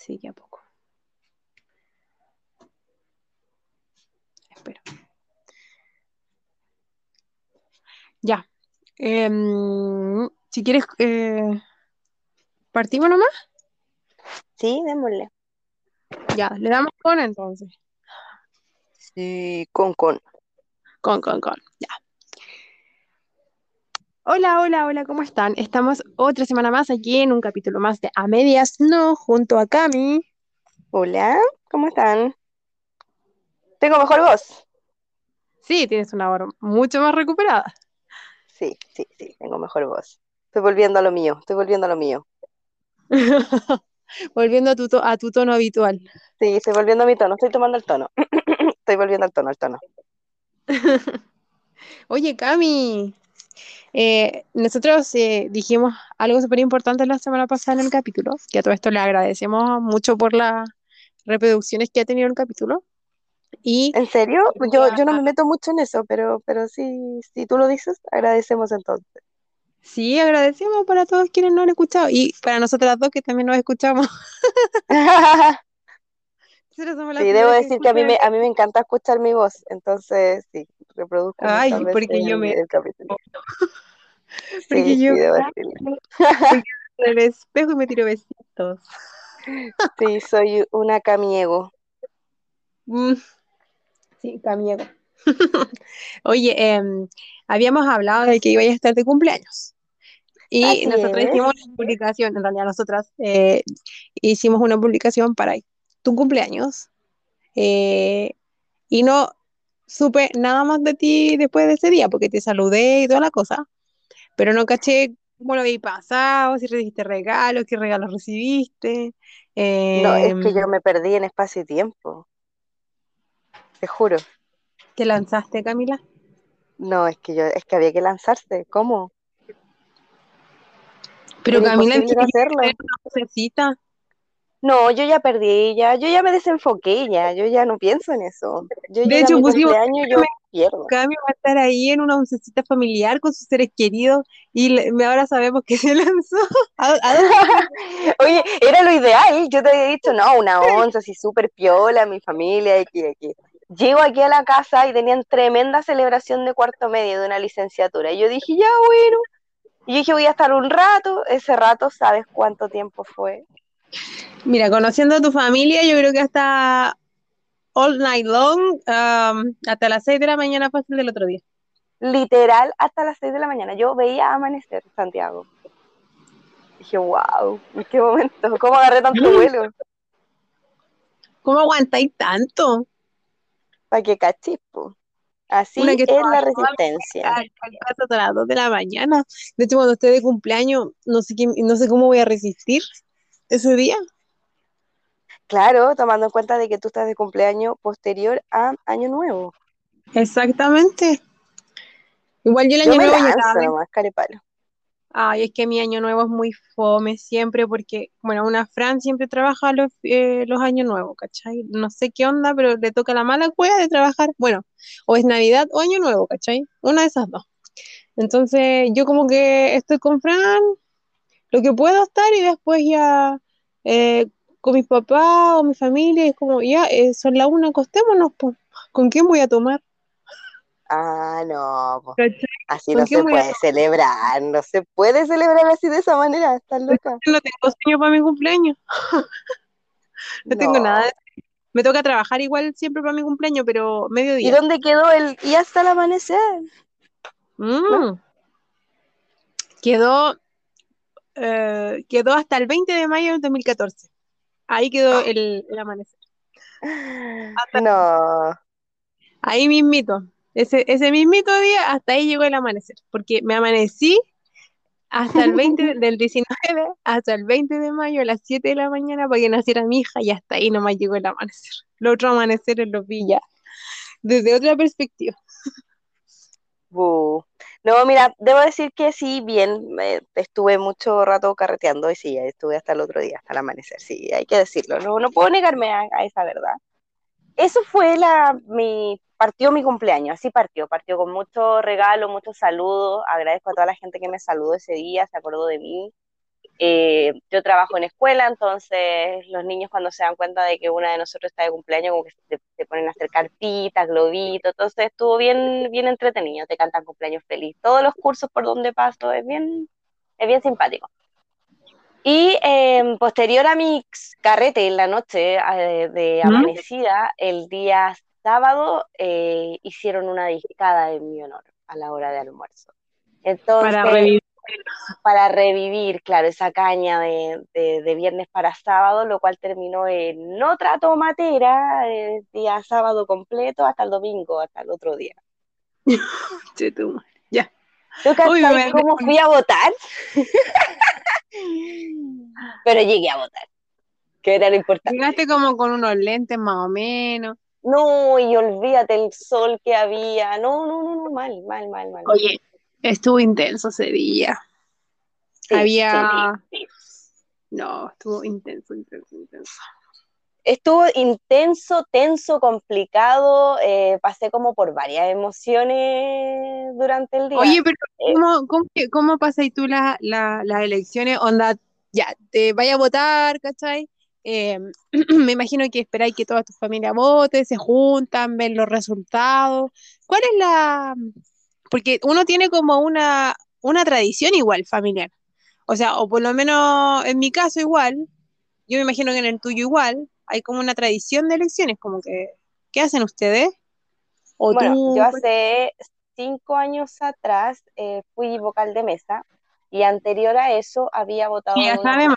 Sí, que a poco. Espera. Ya. Em, si quieres, eh, ¿partimos nomás? Sí, démosle. Ya, le damos con entonces. Sí, con con. Con, con, con. Ya. Hola, hola, hola, ¿cómo están? Estamos otra semana más aquí en un capítulo más de A Medias No, junto a Cami. Hola, ¿cómo están? Tengo mejor voz. Sí, tienes una voz mucho más recuperada. Sí, sí, sí, tengo mejor voz. Estoy volviendo a lo mío, estoy volviendo a lo mío. Volviendo a tu, a tu tono habitual. Sí, estoy volviendo a mi tono, estoy tomando el tono. Estoy volviendo al tono, al tono. Oye, Cami, eh, nosotros eh, dijimos algo súper importante la semana pasada en el capítulo, que a todo esto le agradecemos mucho por las reproducciones que ha tenido el capítulo. Y ¿En serio? quería- Yo, yo no me meto mucho en eso, pero, pero sí, si tú lo dices, agradecemos entonces. sí, agradecemos para todos quienes nos han escuchado y para nosotras dos que también nos escuchamos. Nosotras somos las Sí, debo decir que a mí me, a mí me encanta escuchar mi voz, entonces sí, reproduzco Ay, porque yo el, me... el capítulo. Porque Sí, yo sí, debo en el espejo y me tiro besitos. Sí, soy una camiego. Mm, sí, Camiego. Oye, em, habíamos hablado de que iba a estar de cumpleaños. Y Así nosotros es. hicimos una publicación, en realidad nosotras eh, hicimos una publicación para tu cumpleaños. eh, y no supe nada más de ti después de ese día, porque te saludé y toda la cosa. Pero no caché cómo lo habías pasado, si recibiste regalos, qué regalos recibiste. No, es que em, yo me perdí en espacio y tiempo, te juro. ¿te lanzaste, Camila? No, es que yo, es que había que lanzarse. ¿Cómo? Pero Camila, hacerlo. una vocecita. No, yo ya perdí, ya, yo ya me desenfoqué, ya, yo ya no pienso en eso. Yo De hecho, pusimos cumpleaños, yo pierdo. Cami va a estar ahí en una oncecita familiar con sus seres queridos y le- ahora sabemos que se lanzó. ¿A, a dónde? Oye, era lo ideal. Yo te había dicho, no, una onza así súper piola, mi familia, aquí, aquí. Llego aquí a la casa y tenían tremenda celebración de cuarto medio de una licenciatura. Y yo dije, ya, bueno. Y yo dije, voy a estar un rato. Ese rato, ¿sabes cuánto tiempo fue? Mira, conociendo a tu familia, yo creo que hasta all night long, um, hasta las 6 de la mañana fácil del otro día. Literal, hasta las 6 de la mañana. Yo veía amanecer Santiago. Dije, wow, ¿en qué momento? ¿Cómo agarré tanto vuelo? ¿Cómo aguantáis tanto? Para que cachispo. Así Una que es la resistencia. Hasta las 2 de la mañana. De hecho, cuando esté de cumpleaños, no sé, qué- no sé cómo voy a resistir ese día. Claro, tomando en cuenta de que tú estás de cumpleaños posterior a Año Nuevo. Exactamente. Igual yo el Yo año me nuevo lanzo llegaba. nomás, carepalo. Ay, es que mi año nuevo es muy fome siempre porque, bueno, una Fran siempre trabaja los, eh, los años nuevos, ¿cachai? No sé qué onda, pero le toca la mala cueva de trabajar, bueno, o es Navidad o año nuevo, ¿cachai? Una de esas dos. Entonces, yo como que estoy con Fran, lo que puedo estar y después ya eh, con mis papás o mi familia, es como, ya, eh, son la una, acostémonos, pues. ¿Con quién voy a tomar? Ah, no, así ¿Con no se puede celebrar, no se puede celebrar así de esa manera, estás loca. Yo no tengo sueño para mi cumpleaños, no tengo nada Me toca trabajar igual siempre para mi cumpleaños, pero ¿Y mediodía. dónde quedó el y hasta el amanecer? Mm. Quedó, eh, quedó hasta el 20 de mayo del 2014. Ahí quedó el, el amanecer. No, Ahí mismito. Ese, ese mismito día, hasta ahí llegó el amanecer. Porque me amanecí hasta el 20 del 19 hasta el 20 de mayo a las 7 de la mañana para que naciera mi hija y hasta ahí nomás llegó el amanecer. Los otros amaneceres los vi ya desde otra perspectiva. No, mira, debo decir que sí, bien, estuve mucho rato carreteando y sí, estuve hasta el otro día, hasta el amanecer, sí, hay que decirlo, no, no puedo negarme a, a esa verdad. Eso fue la, mi, partió mi cumpleaños, así partió, partió con mucho regalo, muchos saludos, agradezco a toda la gente que me saludó ese día, se acordó de mí. Eh, yo trabajo en escuela, entonces los niños cuando se dan cuenta de que una de nosotros está de cumpleaños, como que se, ponen a hacer cartitas, globitos, entonces estuvo bien, bien entretenido, te cantan cumpleaños feliz. Todos los cursos por donde paso es bien, es bien simpático. Y em, posterior a mi carrete en la noche eh, de amanecida, el día sábado eh, hicieron una discada en mi honor a la hora de almuerzo. Entonces, para revivir. Para revivir, claro, esa caña de, de, viernes para sábado, lo cual terminó en otra tomatera, el día sábado completo hasta el domingo, hasta el otro día. ya. ¿Tú cómo fui a votar? Pero llegué a votar, que era lo importante. Llegaste como con unos lentes más o menos. No, y olvídate el sol que había. No, no, no, no, mal, mal, mal, mal. Oye, estuvo intenso ese día. había. No, estuvo intenso, intenso, intenso. Estuvo intenso, tenso, complicado. Eh, pasé como por varias emociones durante el día. Oye, pero eh, ¿cómo, cómo, cómo pasáis tú las elecciones? Onda, ya, te vaya a votar, ¿cachai? Eh, me imagino que esperáis que toda tu familia vote, se juntan, ven los resultados. ¿Cuál es la...? Porque uno tiene como una, una tradición igual familiar. O sea, o por lo menos en mi caso igual, yo me imagino que en el tuyo igual, hay como una tradición de elecciones, como que, ¿qué hacen ustedes? ¿O bueno, yo hace cinco años atrás eh, fui vocal de mesa y anterior a eso había votado ya sabemos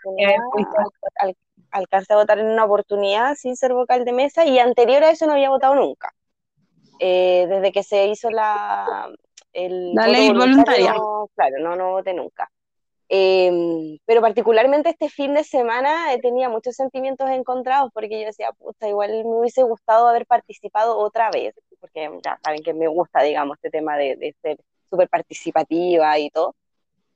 alcancé a votar en una oportunidad sin ser vocal de mesa y anterior a eso no había votado nunca. Eh, desde que se hizo la, la ley voluntaria. claro, no, no voté nunca. Em, pero particularmente este fin de semana tenía muchos sentimientos encontrados porque yo decía, puta, igual me hubiese gustado haber participado otra vez, porque ya saben que me gusta, digamos, este tema de, de ser súper participativa y todo.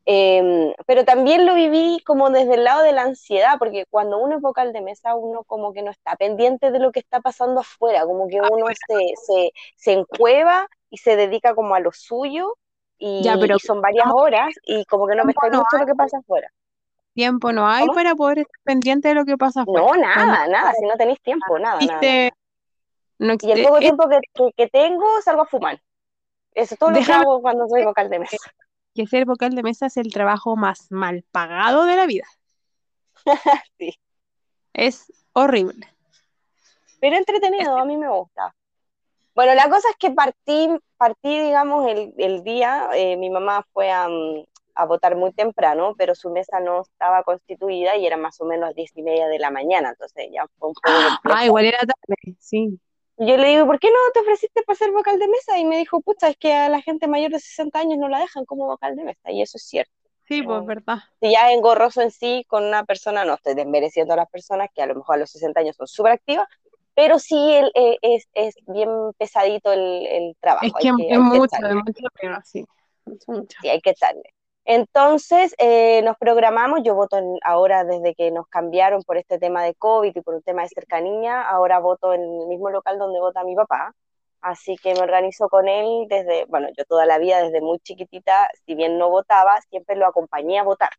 Em, pero también lo viví como desde el lado de la ansiedad, porque cuando uno es vocal de mesa, uno como que no está pendiente de lo que está pasando afuera, como que uno se, se, se encueva y se dedica como a lo suyo, y, son varias horas, y como que no me está mucho lo que pasa afuera. Tiempo no hay para poder estar pendiente de lo que pasa afuera. No, nada, nada, si no tenéis tiempo, nada, nada. y el poco tiempo que, que, tengo, salgo a fumar. Eso es todo lo que hago cuando soy vocal de mesa que ser vocal de mesa es el trabajo más mal pagado de la vida. sí. Es horrible. Pero entretenido, a mí me gusta. Bueno, la cosa es que partí, partí digamos, el, día, eh, mi mamá fue a, a, votar muy temprano, pero su mesa no estaba constituida y era más o menos diez y media de la mañana, entonces ya fue un poco... Ah, igual era tarde, sí yo le digo, ¿por qué no te ofreciste para ser vocal de mesa? Y me dijo, pucha, es que a la gente mayor de 60 años no la dejan como vocal de mesa, y eso es cierto. Sí, pues verdad. Si ya engorroso en sí con una persona, no estoy desmereciendo a las personas que a lo mejor a los 60 años son súper activas, pero sí el, eh, es, es, bien pesadito el, el trabajo. Es que, es mucho, es mucho, pero sí. Sí, hay que echarle. Entonces eh, nos programamos, yo voto ahora desde que nos cambiaron por este tema de COVID y por un tema de cercanía, ahora voto en el mismo local donde vota mi papá, así que me organizo con él desde, bueno, yo toda la vida desde muy chiquitita, si bien no votaba, siempre lo acompañé a votar.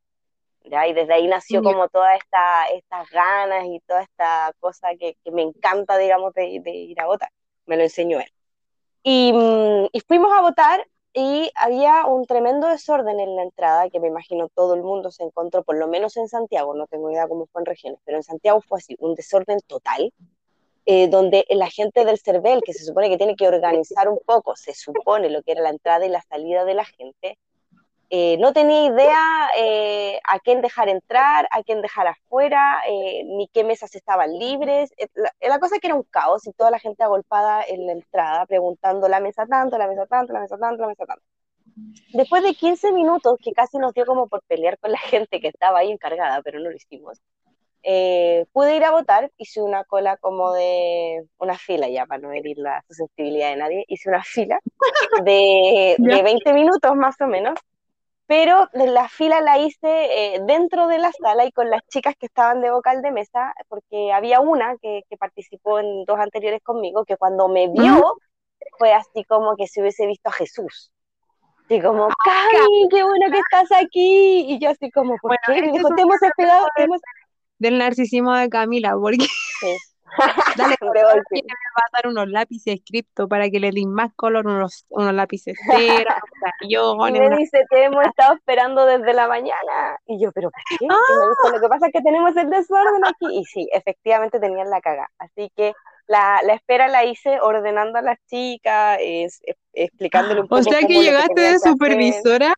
¿Ya? Y desde ahí nació como todas esta, estas ganas y toda esta cosa que, que me encanta, digamos, de, ir a votar. Me lo enseñó él. Y, mm, y fuimos a votar y había un tremendo desorden en la entrada que me imagino todo el mundo se encontró, por lo menos en Santiago, no tengo idea cómo fue en regiones, pero en Santiago fue así, un desorden total, eh, donde la gente del CERVEL, que se supone que tiene que organizar un poco, se supone lo que era la entrada y la salida de la gente, eh, no tenía idea eh, a quién dejar entrar, a quién dejar afuera, eh, ni qué mesas estaban libres. La, cosa es que era un caos y toda la gente agolpada en la entrada, preguntando la mesa tanto, la mesa tanto, la mesa tanto, la mesa tanto. Después de 15 minutos, que casi nos dio como por pelear con la gente que estaba ahí encargada, pero no lo hicimos, pude ir a votar, hice una cola como de una fila ya, para no herir la susceptibilidad de nadie, hice una fila de, de 20 minutos más o menos pero la fila la hice eh, dentro de la sala y con las chicas que estaban de vocal de mesa, porque había una que, participó en dos anteriores conmigo, que cuando me vio fue así como que se hubiese visto a Jesús. Y como, Cami, qué bueno que estás aquí. Y yo así como, ¿por qué? Me dijo, te hemos esperado. Del narcisismo de Camila, porque... Sí. Dale, me va a dar unos lápices cripto para que le den más color, unos, unos lápices cero, y me dice, te hemos estado esperando desde la mañana. Y yo, ¿pero por qué? Y me dijo, lo que pasa es que tenemos el desorden aquí. Y sí, efectivamente tenían la caga. Así que la, la, espera la hice ordenando a las chicas, es, explicándole un poco. O sea que llegaste de supervisora.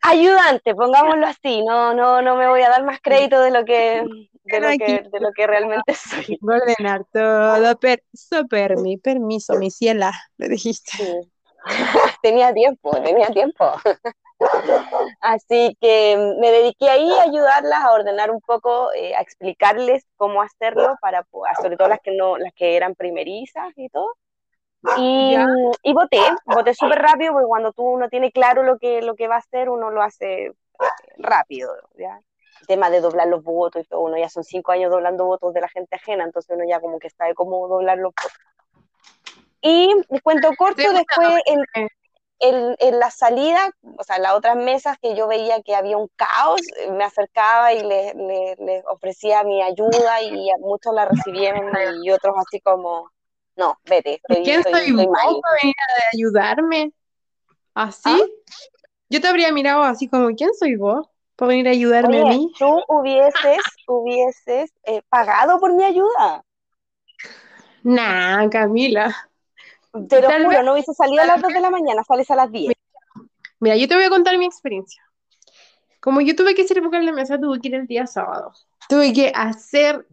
Ayudante, pongámoslo así, no, no, no me voy a dar más crédito de lo que, de lo que, de lo que realmente soy. Voy a ordenar todo, per, so permi, permiso, mi ciela, le dijiste. tenía tiempo, tenía tiempo. Así que me dediqué ahí a ayudarlas a ordenar un poco, eh, a explicarles cómo hacerlo para, sobre todo las que no, las que eran primerizas y todo. Y, y voté, voté súper rápido porque cuando tú no tiene claro lo que, lo que va a hacer, uno lo hace eh, rápido, ¿ya? Tema de doblar los votos y todo, uno ya son cinco años doblando votos de la gente ajena, entonces uno ya como que sabe cómo doblar los votos. Y cuento corto, después en, en, la salida, o sea, en las otras mesas que yo veía que había un caos, me acercaba y les le, ofrecía mi ayuda y muchos la recibieron y otros así como, no, vete. Estoy, ¿Quién soy vos para venir a ayudarme? ¿Así? ¿Ah? Yo te habría mirado así como, ¿quién soy vos? Para venir a ayudarme a mí. Tú hubieses, hubieses eh, pagado por mi ayuda. Nah, Camila. Te lo juro, no hubiese salido a las 2 de la mañana, sales a las 10. Mira, yo te voy a contar mi experiencia. Como yo tuve que ser vocal de mesa, tuve que ir el día sábado. Tuve que hacer,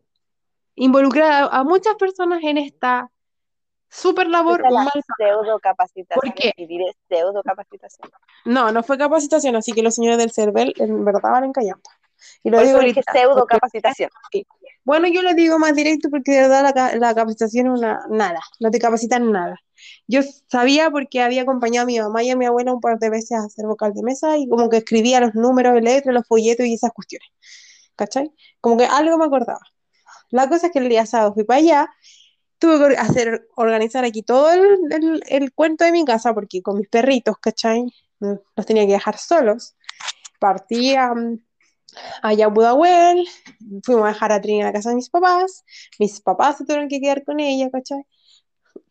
involucrar a muchas personas en esta Súper labor mal pseudo capacitación. ¿Por qué? pseudo capacitación. No, no fue capacitación, así que los señores del CERVEL en verdad van callando. Y lo digo dije pseudo capacitación. Bueno, yo lo digo más directo porque de verdad la, la capacitación es una nada, no te capacitan nada. Yo sabía porque había acompañado a mi mamá y a mi abuela un par de veces a hacer vocal de mesa y como que escribía los números letras, los folletos y esas cuestiones. ¿Cachai? Como que algo me acordaba. La cosa es que el día sábado fui para allá tuve que hacer, organizar aquí todo el, el, cuento de mi casa, porque con mis perritos, ¿cachai? Los tenía que dejar solos. Partí a, a Budahuel, fuimos a dejar a Trini en la casa de mis papás, mis papás se tuvieron que quedar con ella, ¿cachai?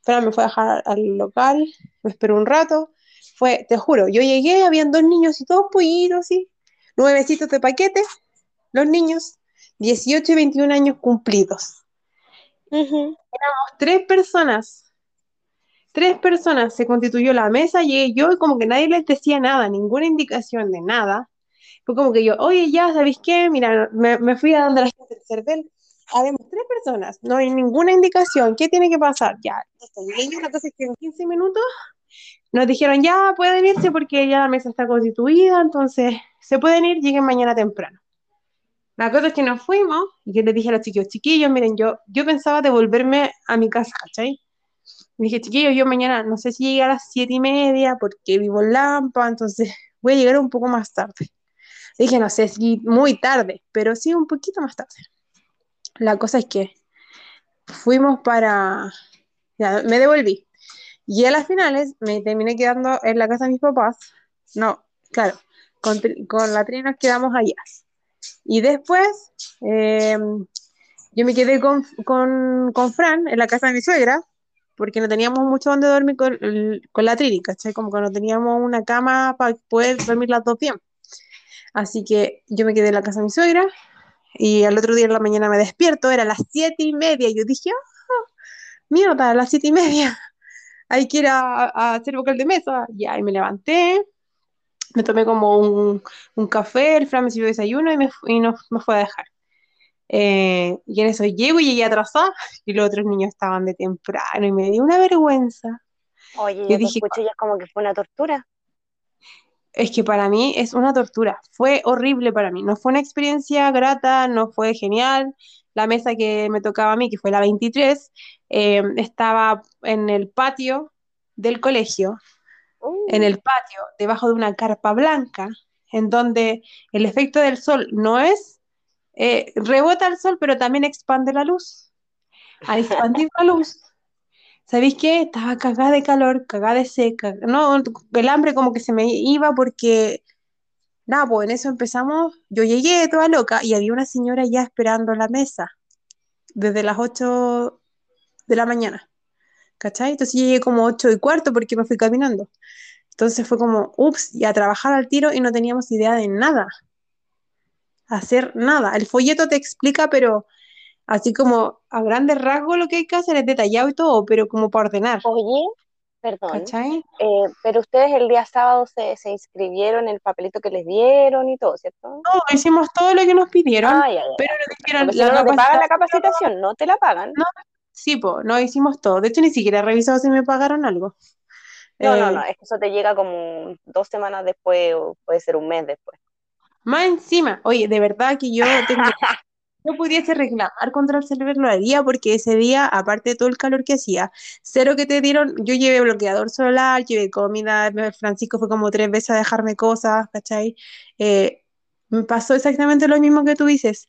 Fran me fue a dejar al local, me esperó un rato, fue, te juro, yo llegué, habían dos niños y todos pollitos, ¿sí? Nuevecitos de paquetes, los niños, 18 y 21 años cumplidos. Éramos tres personas. Tres personas. Se constituyó la mesa, llegué yo y como que nadie les decía nada, ninguna indicación de nada. Fue como que yo, oye, ya, ¿sabéis qué? Mira, me, fui a donde la gente del CERVEL. Habemos tres personas, no hay ninguna indicación. ¿Qué tiene que pasar? Ya, cosa que en 15 minutos nos dijeron, ya pueden irse porque ya la mesa está constituida, entonces se pueden ir, lleguen mañana temprano. La cosa es que nos fuimos y yo les dije a los chiquillos, chiquillos, miren, yo, yo pensaba devolverme a mi casa, ¿cachai? Dije, chiquillos, yo mañana no sé si llegué a las siete y media porque vivo en Lampa, entonces voy a llegar un poco más tarde. dije, no sé si muy tarde, pero sí un poquito más tarde. La cosa es que fuimos para... Ya, me devolví. Y a las finales me terminé quedando en la casa de mis papás. No, claro, con, con la trina nos quedamos allá. Y después eh, yo me quedé con, con, con, Fran en la casa de mi suegra, porque no teníamos mucho donde dormir con, con la Trini, ¿cachai? Como que no teníamos una cama para poder dormir las dos bien. Así que yo me quedé en la casa de mi suegra y al otro día en la mañana me despierto, era las siete y media, y yo dije, oh, mierda, a las siete y media, hay que ir a, hacer vocal de mesa. Y me levanté, me tomé como un, un café, el Fran me sirvió desayuno y me, y no, me fue a dejar. Eh, y en eso llego y llegué atrasada y los otros niños estaban de temprano y me dio una vergüenza. Oye, yo, dije, escucho ya como que fue una tortura. Es que para mí es una tortura, fue horrible para mí, no fue una experiencia grata, no fue genial. La mesa que me tocaba a mí, que fue la 23, eh, estaba en el patio del colegio en uh. el patio, debajo de una carpa blanca, en donde el efecto del sol no es, eh, rebota el sol, pero también expande la luz. Al expandir la luz, ¿sabéis qué? Estaba cagada de calor, cagada de seca. No, el hambre como que se me iba porque, nada, pues en eso empezamos. Yo llegué toda loca y había una señora ya esperando la mesa desde las 8 de la mañana. ¿Cachai? Entonces llegué como 8 y cuarto porque me fui caminando. Entonces fue como, ups, y a trabajar al tiro y no teníamos idea de nada. Hacer nada. El folleto te explica, pero así como a grandes rasgos lo que hay que hacer es detallado y todo, pero como para ordenar. Oye, perdón, ¿Cachai? eh, pero ustedes el día sábado se, se inscribieron en el papelito que les dieron y todo, ¿cierto? No, hicimos todo lo que nos pidieron, Ah, ya, ya. pero nos dijeron Porque si la no, te pagan la capacitación- capacitación, no te la pagan. No, Sí, pues, no hicimos todo. De hecho, ni siquiera he revisado si me pagaron algo. No, no, Eh, no, es que eso te llega como dos semanas después o puede ser un mes después. Más encima, oye, de verdad que yo tengo, yo pudiese reclamar contra el server lo haría porque ese día, aparte de todo el calor que hacía, cero que te dieron, yo llevé bloqueador solar, llevé comida, Francisco fue como tres veces a dejarme cosas, ¿cachai? Eh, me pasó exactamente lo mismo que tú dices.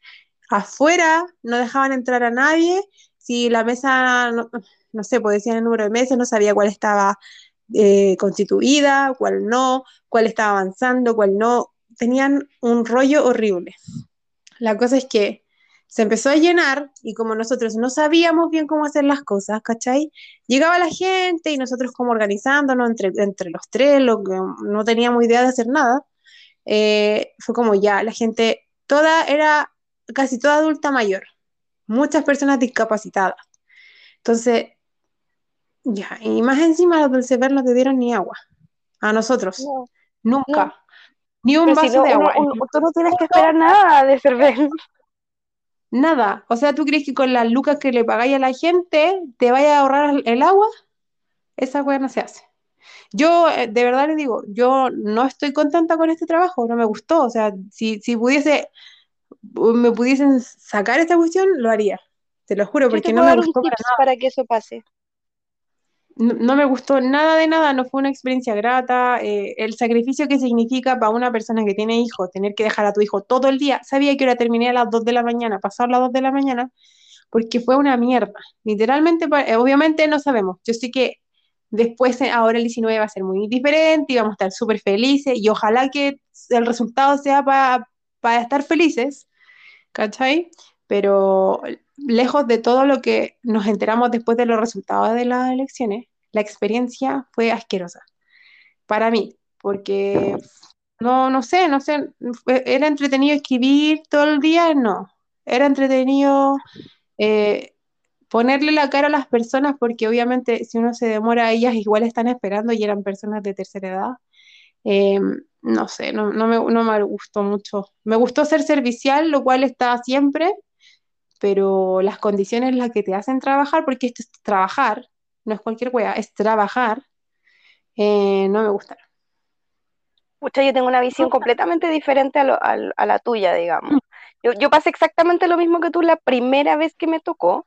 Afuera no dejaban entrar a nadie, si la mesa, no, no sé, pues decían el número de mesas, no sabía cuál estaba eh, constituida, cuál no, cuál estaba avanzando, cuál no. Tenían un rollo horrible. La cosa es que se empezó a llenar y como nosotros no sabíamos bien cómo hacer las cosas, ¿cachai? Llegaba la gente y nosotros como organizándonos entre, entre los tres, lo que no teníamos idea de hacer nada, eh, fue como ya, la gente, toda era casi toda adulta mayor, muchas personas discapacitadas. Entonces, ya, y más encima los del CEPER no te dieron ni agua. A nosotros, No, nunca. no. Ni un Pero si vaso no, de agua. tú no tienes que esperar nada de cerveza. Nada. O sea, ¿tú crees que con las lucas que le pagáis a la gente te vaya a ahorrar el- agua? Esa weá no se hace. Yo, eh, de verdad les digo, yo no estoy contenta con este trabajo, no me gustó. O sea, si, si pudiese, me pudiesen sacar esta cuestión, lo haría. Te lo juro, porque no me gustó para tips para que eso pase. no, no me gustó nada de nada, no fue una experiencia grata. eh, el sacrificio que significa para una persona que tiene hijos, tener que dejar a tu hijo todo el día. Sabía que ahora terminé a las 2 de la mañana, pasar las 2 de la mañana, porque fue una mierda. Literalmente, pa- eh, obviamente no sabemos. Yo sé que después, eh, ahora el 19 va a ser muy diferente y vamos a estar súper felices y ojalá que el resultado sea para estar felices, ¿cachai? Pero lejos de todo lo que nos enteramos después de los resultados de las elecciones, la experiencia fue asquerosa para mí, porque no, no sé, no sé, era entretenido escribir todo el día, no, era entretenido eh, ponerle la cara a las personas, porque obviamente si uno se demora, ellas igual están esperando y eran personas de tercera edad. Eh, no sé, no, no me, no me gustó mucho. Me gustó ser servicial, lo cual está siempre, pero las condiciones en las que te hacen trabajar, porque esto es trabajar, no es cualquier wea, es trabajar, eh, no me gustaron. Pucha, yo tengo una visión completamente diferente a, lo- a l- a la tuya, digamos. Yo, yo pasé exactamente lo mismo que tú la primera vez que me tocó,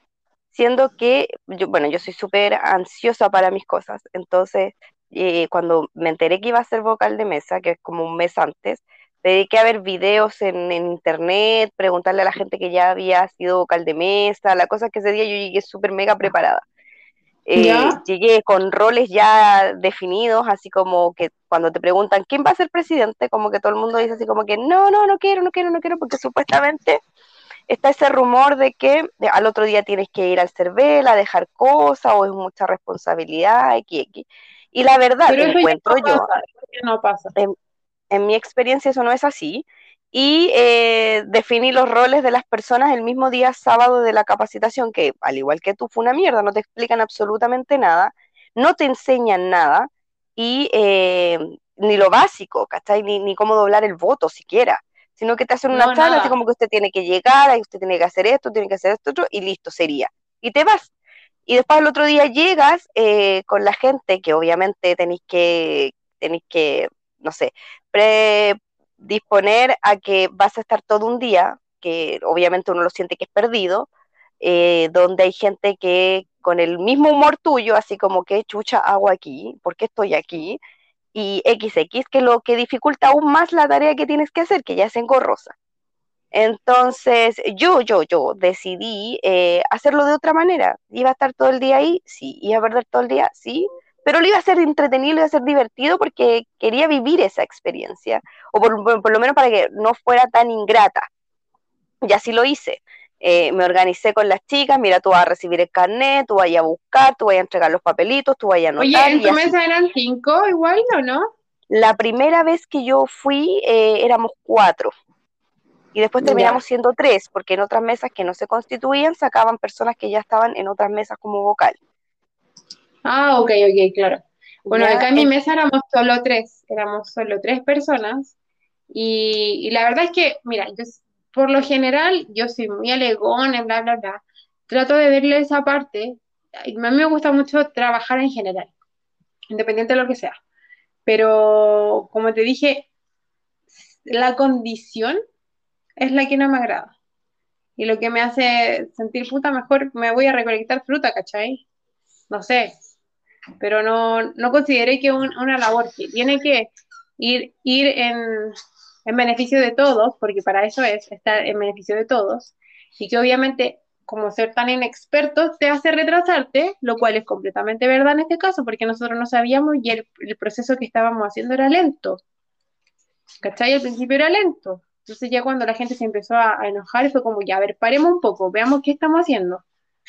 siendo que, yo, bueno, yo soy súper ansiosa para mis cosas. Entonces, eh, cuando me enteré que iba a ser vocal de mesa, que es como un mes antes, me dediqué a ver videos en, en internet, preguntarle a la gente que ya había sido vocal de mesa. La cosa es que ese día yo llegué súper mega preparada. Eh, llegué con roles ya definidos, así como que cuando te preguntan quién va a ser presidente, como que todo el mundo dice así como que no, no, no quiero, no quiero, no quiero, porque supuestamente está ese rumor de que al otro día tienes que ir al CERVEL a dejar cosas o es mucha responsabilidad, x, x. Y la verdad, Pero eso encuentro no yo, pasa, no pasa. en, en mi experiencia eso no es así. Y eh, definí los roles de las personas el mismo día sábado de la capacitación, que al igual que tú fue una mierda, no te explican absolutamente nada, no te enseñan nada y eh, ni lo básico, ¿cachai? Ni, ni cómo doblar el voto siquiera, sino que te hacen una No, charla así como que usted tiene que llegar, usted tiene que hacer esto, tiene que hacer esto otro, y listo, sería. Y te vas. Y después al otro día llegas eh, con la gente que obviamente tenéis que, tenéis que, no sé, predisponer a que vas a estar todo un día, que obviamente uno lo siente que es perdido, eh, donde hay gente que con el mismo humor tuyo, así como que chucha hago aquí, ¿por qué estoy aquí? Y XX, que lo que dificulta aún más la tarea que tienes que hacer, que ya es engorrosa. Entonces, yo, yo, yo decidí eh, hacerlo de otra manera. Iba a estar todo el día ahí, sí. Iba a perder todo el día, sí. Pero lo iba a ser entretenido, lo iba a ser divertido porque quería vivir esa experiencia. O por, lo menos para que no fuera tan ingrata. Y así lo hice. Eh, me organicé con las chicas, mira, tú vas a recibir el carnet, tú vas a buscar, tú vas a entregar los papelitos, tú vas a anotar. Oye, ¿en tu mesa eran cinco igual o no? La primera vez que yo fui eh, éramos cuatro y después terminamos siendo tres, porque en otras mesas que no se constituían sacaban personas que ya estaban en otras mesas como vocal. Ah, ok, ok, claro. Bueno, acá en mi mesa éramos solo tres, éramos solo tres personas y, la verdad es que, mira, yo por lo general yo soy muy alegón, bla, bla, bla. Trato de verle esa parte. A mí me gusta mucho trabajar en general, independiente de lo que sea. Pero, como te dije, la condición es la que no me agrada. Y lo que me hace sentir puta, mejor me voy a recolectar fruta, ¿cachai? No sé. Pero no, no consideré que una labor que tiene que ir, ir en, en beneficio de todos, porque para eso es estar en beneficio de todos, y que obviamente como ser tan inexperto te hace retrasarte, lo cual es completamente verdad en este caso, porque nosotros no sabíamos y el, el proceso que estábamos haciendo era lento. ¿Cachai? Al principio era lento. Entonces ya cuando la gente se empezó a, enojar, fue como, ya, a ver, paremos un poco, veamos qué estamos haciendo.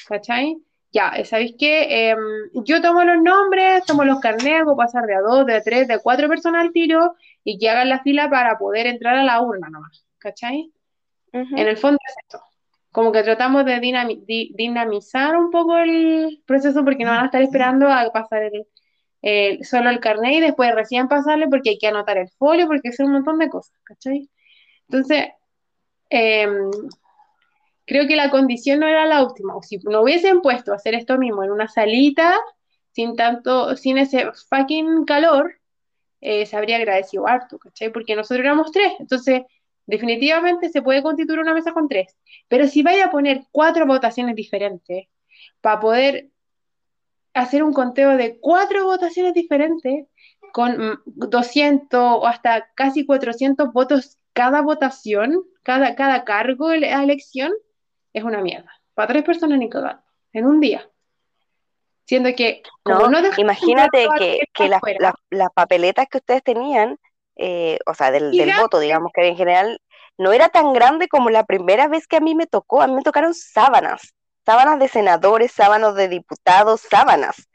¿Cachai? Ya, ¿sabéis qué? Em, yo tomo los nombres, tomo los carnets, voy a pasar de a dos, de a tres, de a cuatro personas al tiro y que hagan la fila para poder entrar a la urna nomás. ¿Cachai? En el fondo es esto. Como que tratamos de dinamizar un poco el proceso porque no van a estar esperando a pasar el, solo el carnet y después recién pasarle porque hay que anotar el folio, porque es un montón de cosas, ¿cachai? Entonces, em, creo que la condición no era la óptima. O si no hubiesen puesto a hacer esto mismo en una salita, sin tanto, sin ese fucking calor, eh, se habría agradecido harto, ¿cachai? Porque nosotros éramos tres. Entonces, definitivamente se puede constituir una mesa con tres. Pero si vaya a poner cuatro votaciones diferentes para poder hacer un conteo de cuatro votaciones diferentes con 200 o hasta casi 400 votos cada votación, cada, cada cargo a elección, es una mierda. Para tres personas ni cagando, en un día. Siendo que, no, imagínate que, que las, papeletas que ustedes tenían, eh, o sea, del, del voto, digamos que en general, no era tan grande como la primera vez que a mí me tocó. A mí me tocaron sábanas, sábanas de senadores, sábanas de diputados, sábanas.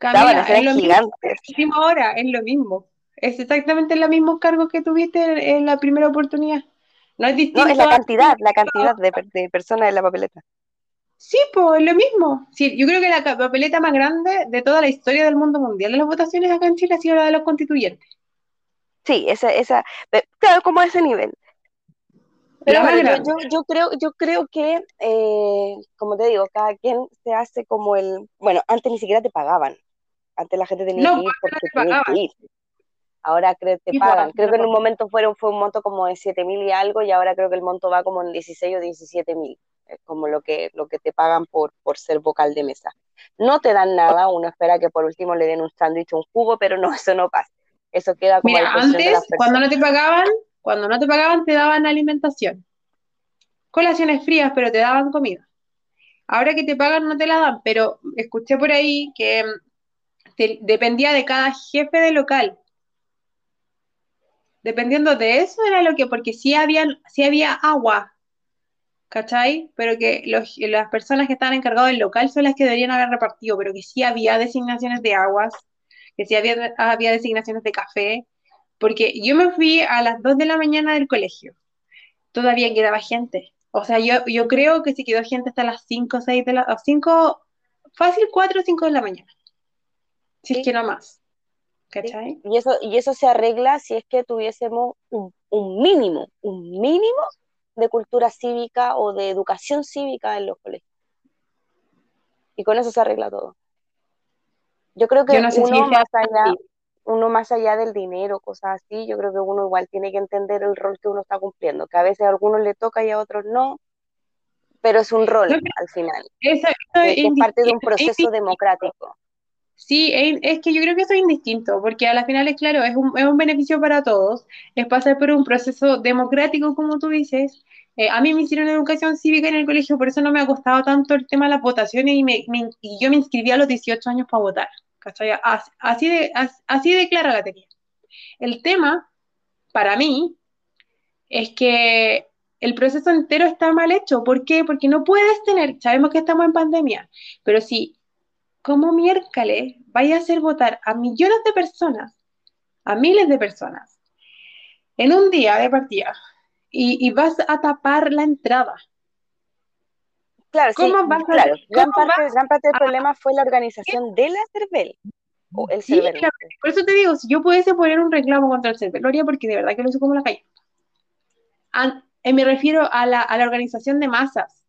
sábanas eran gigantes. Mismo, ahora es lo mismo. Es exactamente el mismo cargo que tuviste en la primera oportunidad. No es distinto. No, es la cantidad, la cantidad de, personas en la papeleta. Sí, pues es lo mismo. Sí, yo creo que la papeleta más grande de toda la historia del mundo mundial de las votaciones acá en Chile ha sido la de los constituyentes. Sí, esa, esa, claro, como a ese nivel. Pero yo, yo, creo, yo creo que, eh, como te digo, cada quien se hace como el, bueno, antes ni siquiera te pagaban. Antes la gente tenía que ir porque tenía que ir ahora creo que te pagan. Creo que en un momento fueron, fue un monto como de 7 mil y algo, y ahora creo que el monto va como en 16 o 17 mil. Es como lo que, lo que te pagan por, por ser vocal de mesa. No te dan nada, uno espera que por último le den un sándwich o un jugo, pero no, eso no pasa. Eso queda como. Mira, antes, cuando no te pagaban, cuando no te pagaban, te daban alimentación. Colaciones frías, pero te daban comida. Ahora que te pagan, no te la dan, pero escuché por ahí que mm, dependía de cada jefe de local dependiendo de eso era lo que, porque sí, había agua, ¿cachai? Pero que las personas que estaban encargadas del local son las que deberían haber repartido, pero que sí había designaciones de aguas, que sí había, había designaciones de café, porque yo me fui a las 2 de la mañana del colegio, todavía quedaba gente. O sea, yo, yo creo que si quedó gente hasta las 5 o 6 de la... 5, fácil 4 o 5 de la mañana. Si es que no más. Y, eso, y eso se arregla si es que tuviésemos un, mínimo, un mínimo de cultura cívica o de educación cívica en los colegios. Y con eso se arregla todo. Yo creo que uno, más allá, uno más allá del dinero, cosas así, yo creo que uno igual tiene que entender el rol que uno está cumpliendo, que a veces a algunos le toca y a otros no, pero es un rol al final. es parte de un proceso democrático. Sí, es que yo creo que eso es indistinto, porque a la final es claro, es un, es un beneficio para todos, es pasar por un proceso democrático, como tú dices, Eh, a mí me hicieron educación cívica en el colegio, por eso no me ha costado tanto el tema de las votaciones y, me, y yo me inscribí a los 18 años para votar. Así de, así de clara la tenía. El tema, para mí, es que el proceso entero está mal hecho. ¿Por qué? Porque no puedes tener, sabemos que estamos en pandemia, pero si como miércoles vaya a hacer votar a millones de personas, a miles de personas, en un día de partida, y, vas a tapar la entrada. Claro, sí, claro. Gran, parte, del problema fue la organización de la CERVEL. O el sí, por eso te digo, si yo pudiese poner un reclamo contra el CERVEL, lo haría porque de verdad que lo hizo como la calle. Eh, me refiero a la, a la organización de masas,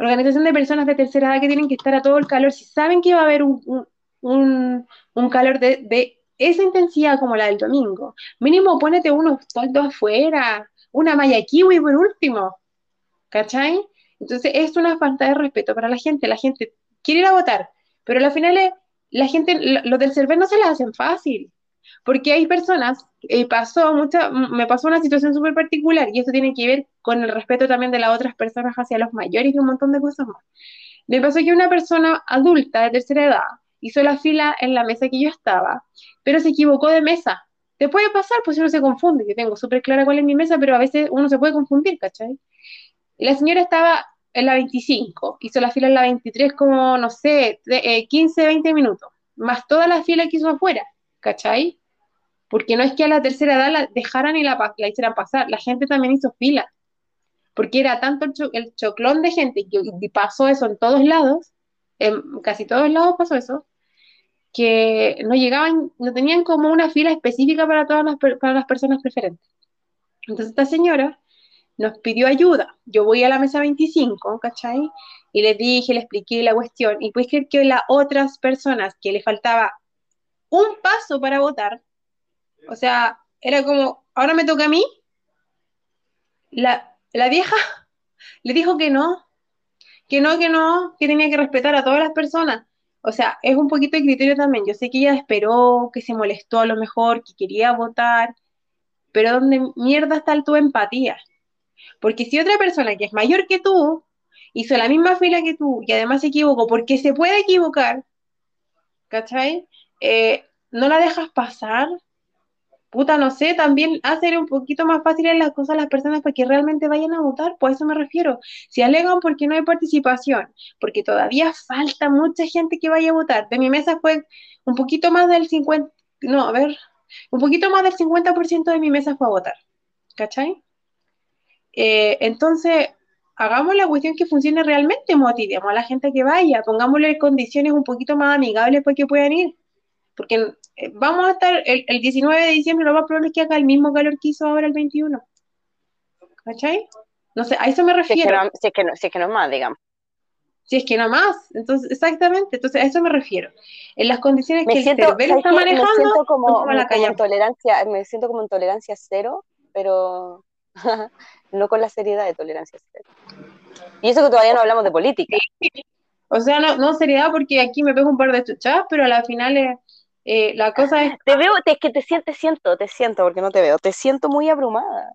organización de personas de tercera edad que tienen que estar a todo el calor, si saben que va a haber un, un, un calor de, de, esa intensidad como la del domingo, mínimo ponete unos toldos afuera, una malla kiwi por último, ¿cachai? Entonces es una falta de respeto para la gente, la gente quiere ir a votar, pero al final la gente, los del CERVEL no se la hacen fácil, porque hay personas, eh, pasó mucha, me pasó una situación súper particular y eso tiene que ver con el respeto también de las otras personas hacia los mayores y un montón de cosas más. Me pasó que una persona adulta de tercera edad hizo la fila en la mesa que yo estaba, pero se equivocó de mesa. Te puede pasar, pues uno se confunde, yo tengo súper clara cuál es mi mesa, pero a veces uno se puede confundir, ¿cachai? La señora estaba en la 25, hizo la fila en la 23 como, no sé, 15, 20 eh, minutos, más toda la fila que hizo afuera, ¿cachai? Porque no es que a la tercera edad la dejaran y la, la hicieran pasar, la gente también hizo fila, porque era tanto el, choclón de gente que pasó eso en todos lados, en casi todos lados pasó eso, que no llegaban, no tenían como una fila específica para todas las, personas preferentes. Entonces esta señora nos pidió ayuda. Yo voy a la mesa 25, ¿cachai? Y le dije, le expliqué la cuestión. Y pues que las otras personas que le faltaba un paso para votar, o sea, era como, ahora me toca a mí. La, la vieja le dijo que no, que no, que no, que tenía que respetar a todas las personas. O sea, es un poquito de criterio también. Yo sé que ella esperó, que se molestó a lo mejor, que quería votar, pero ¿dónde mierda está tu empatía? Porque si otra persona que es mayor que tú hizo la misma fila que tú y además se equivocó porque se puede equivocar, ¿cachai? Eh, no la dejas pasar, puta, no sé, también hacer un poquito más fáciles las cosas a las personas para que realmente vayan a votar, pues eso me refiero. Si alegan porque no hay participación, porque todavía falta mucha gente que vaya a votar, de mi mesa fue un poquito más del 50, no, a ver, un poquito más del 50% de mi mesa fue a votar, ¿cachai? Eh, entonces, hagamos la cuestión que funcione realmente, motivemos a la gente que vaya, pongámosle condiciones un poquito más amigables para que puedan ir porque eh, vamos a estar el, 19 de diciembre, lo más probable es que haga el mismo calor que hizo ahora el 21. ¿Cachai? No sé, a eso me refiero. Si es que no, si es que no, es más, digamos. Si es que no más, entonces, exactamente, entonces a eso me refiero. En las condiciones que el está manejando, me siento como, en tolerancia, me siento como en tolerancia cero, pero no con la seriedad de tolerancia cero. Y eso que todavía no hablamos de política. O sea, no, no seriedad porque aquí me pego un par de chuchadas, pero a la final es eh, la cosa es... Te veo, es que te siento, te siento, te siento, porque no te veo, te siento muy abrumada.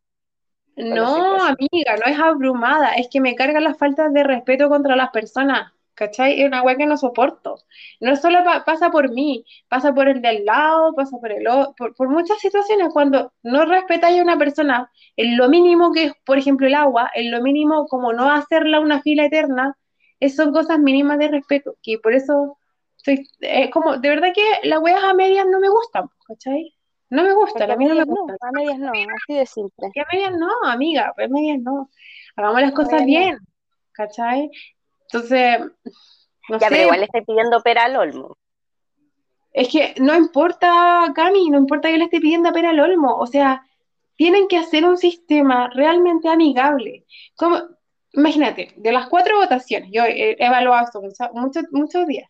No, amiga, no es abrumada, es que me cargan las faltas de respeto contra las personas, ¿cachai? Es una weá que no soporto. No solo pasa por mí, pasa por el del lado, pasa por el por, por muchas situaciones. Cuando no respetáis a una persona en lo mínimo que es, por ejemplo, el agua, en lo mínimo como no hacerla una fila eterna, es, son cosas mínimas de respeto, que por eso es como, de verdad que las weas a medias no me gustan, ¿cachai? No me gustan, a mí no me gustan. a medias no, así de simple. a medias no, amiga, a medias no. Hagamos las cosas bien, ¿cachai? Entonces, no ya, pero igual le estoy pidiendo pera al olmo. Es que no importa, Cami, no importa que le esté pidiendo pera al olmo, o sea, tienen que hacer un sistema realmente amigable. Como, imagínate, de las cuatro votaciones, yo he evaluado esto muchos, muchos días,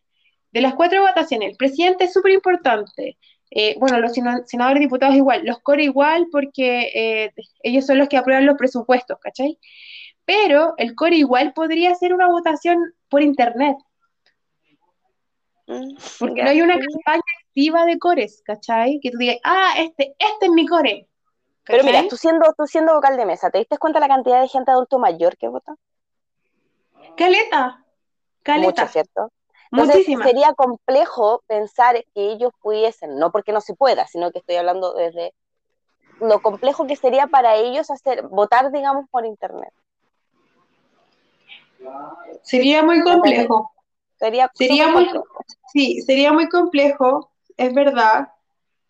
de las cuatro votaciones, el presidente es súper importante. Eh, bueno, los senadores y diputados igual, los core igual porque eh, ellos son los que aprueban los presupuestos, ¿cachai? Pero el core igual podría ser una votación por internet. Mm, porque no hay una campaña activa de cores, ¿cachai? Que tú digas, ah, este, este es mi core. Pero mira, tú siendo, tú siendo vocal de mesa, ¿te diste cuenta la cantidad de gente adulto mayor que vota? Caleta, caleta, Mucho, ¿cierto? Entonces sería complejo pensar que ellos pudiesen, no porque no se pueda, sino que estoy hablando desde lo complejo que sería para ellos hacer votar, digamos, por internet. Sería muy complejo. Sería, Sería muy, complejo. sí, sería muy complejo, es verdad.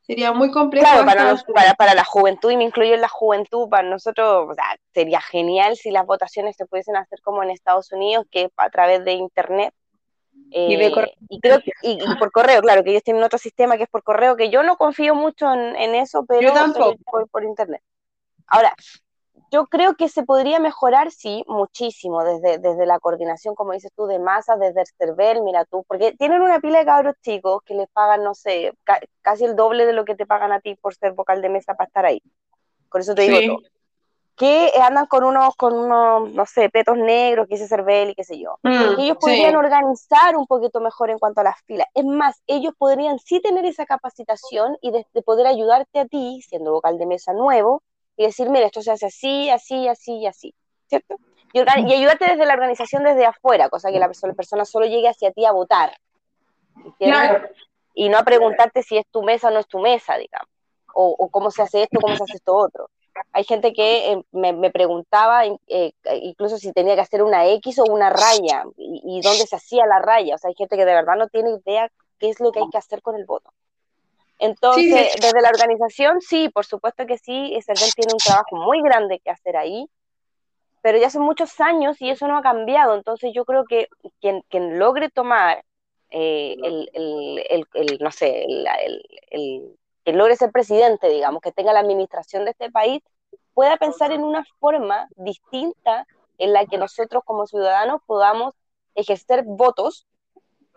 Sería muy complejo. Claro, para, hasta- nos- para, para la juventud, y me incluyo en la juventud, para nosotros o sea, sería genial si las votaciones se pudiesen hacer como en Estados Unidos, que a través de internet. Y Eh, correo. y creo que- y, y por correo, claro, que ellos tienen otro sistema que es por correo, que yo no confío mucho en, en eso, pero, Yo tampoco. pero por, por internet. Ahora, yo creo que se podría mejorar, sí, muchísimo, desde, desde la coordinación, como dices tú, de masas, desde el CERVEL, mira tú, porque tienen una pila de cabros chicos que les pagan, no sé, ca- casi el doble de lo que te pagan a ti por ser vocal de mesa para estar ahí. Con eso te digo Sí. todo. Que andan con unos, con unos, no sé, petos negros, que dice CERVEL y qué sé yo. Mm, ellos sí. podrían organizar un poquito mejor en cuanto a las filas. Es más, ellos podrían sí tener esa capacitación y de, de poder ayudarte a ti, siendo vocal de mesa nuevo, y decir, mira, esto se hace así, así, así y así, ¿cierto? Y, ayudarte desde la organización desde afuera, cosa que la persona, la persona solo llegue hacia ti a votar. Y no a preguntarte si es tu mesa o no es tu mesa, digamos, o, o cómo se hace esto, cómo se hace esto otro. Hay gente que eh, me, me preguntaba eh, incluso si tenía que hacer una X o una raya y, y dónde se hacía la raya. O sea, hay gente que de verdad no tiene idea qué es lo que hay que hacer con el voto. Entonces, Sí, sí. desde la organización, sí, por supuesto que sí, CERVEL tiene un trabajo muy grande que hacer ahí, pero ya hace muchos años y eso no ha cambiado. Entonces, yo creo que quien, quien logre tomar eh, el, el, el, el, no sé, el, quien logre ser presidente, digamos, que tenga la administración de este país, pueda pensar en una forma distinta en la que nosotros como ciudadanos podamos ejercer votos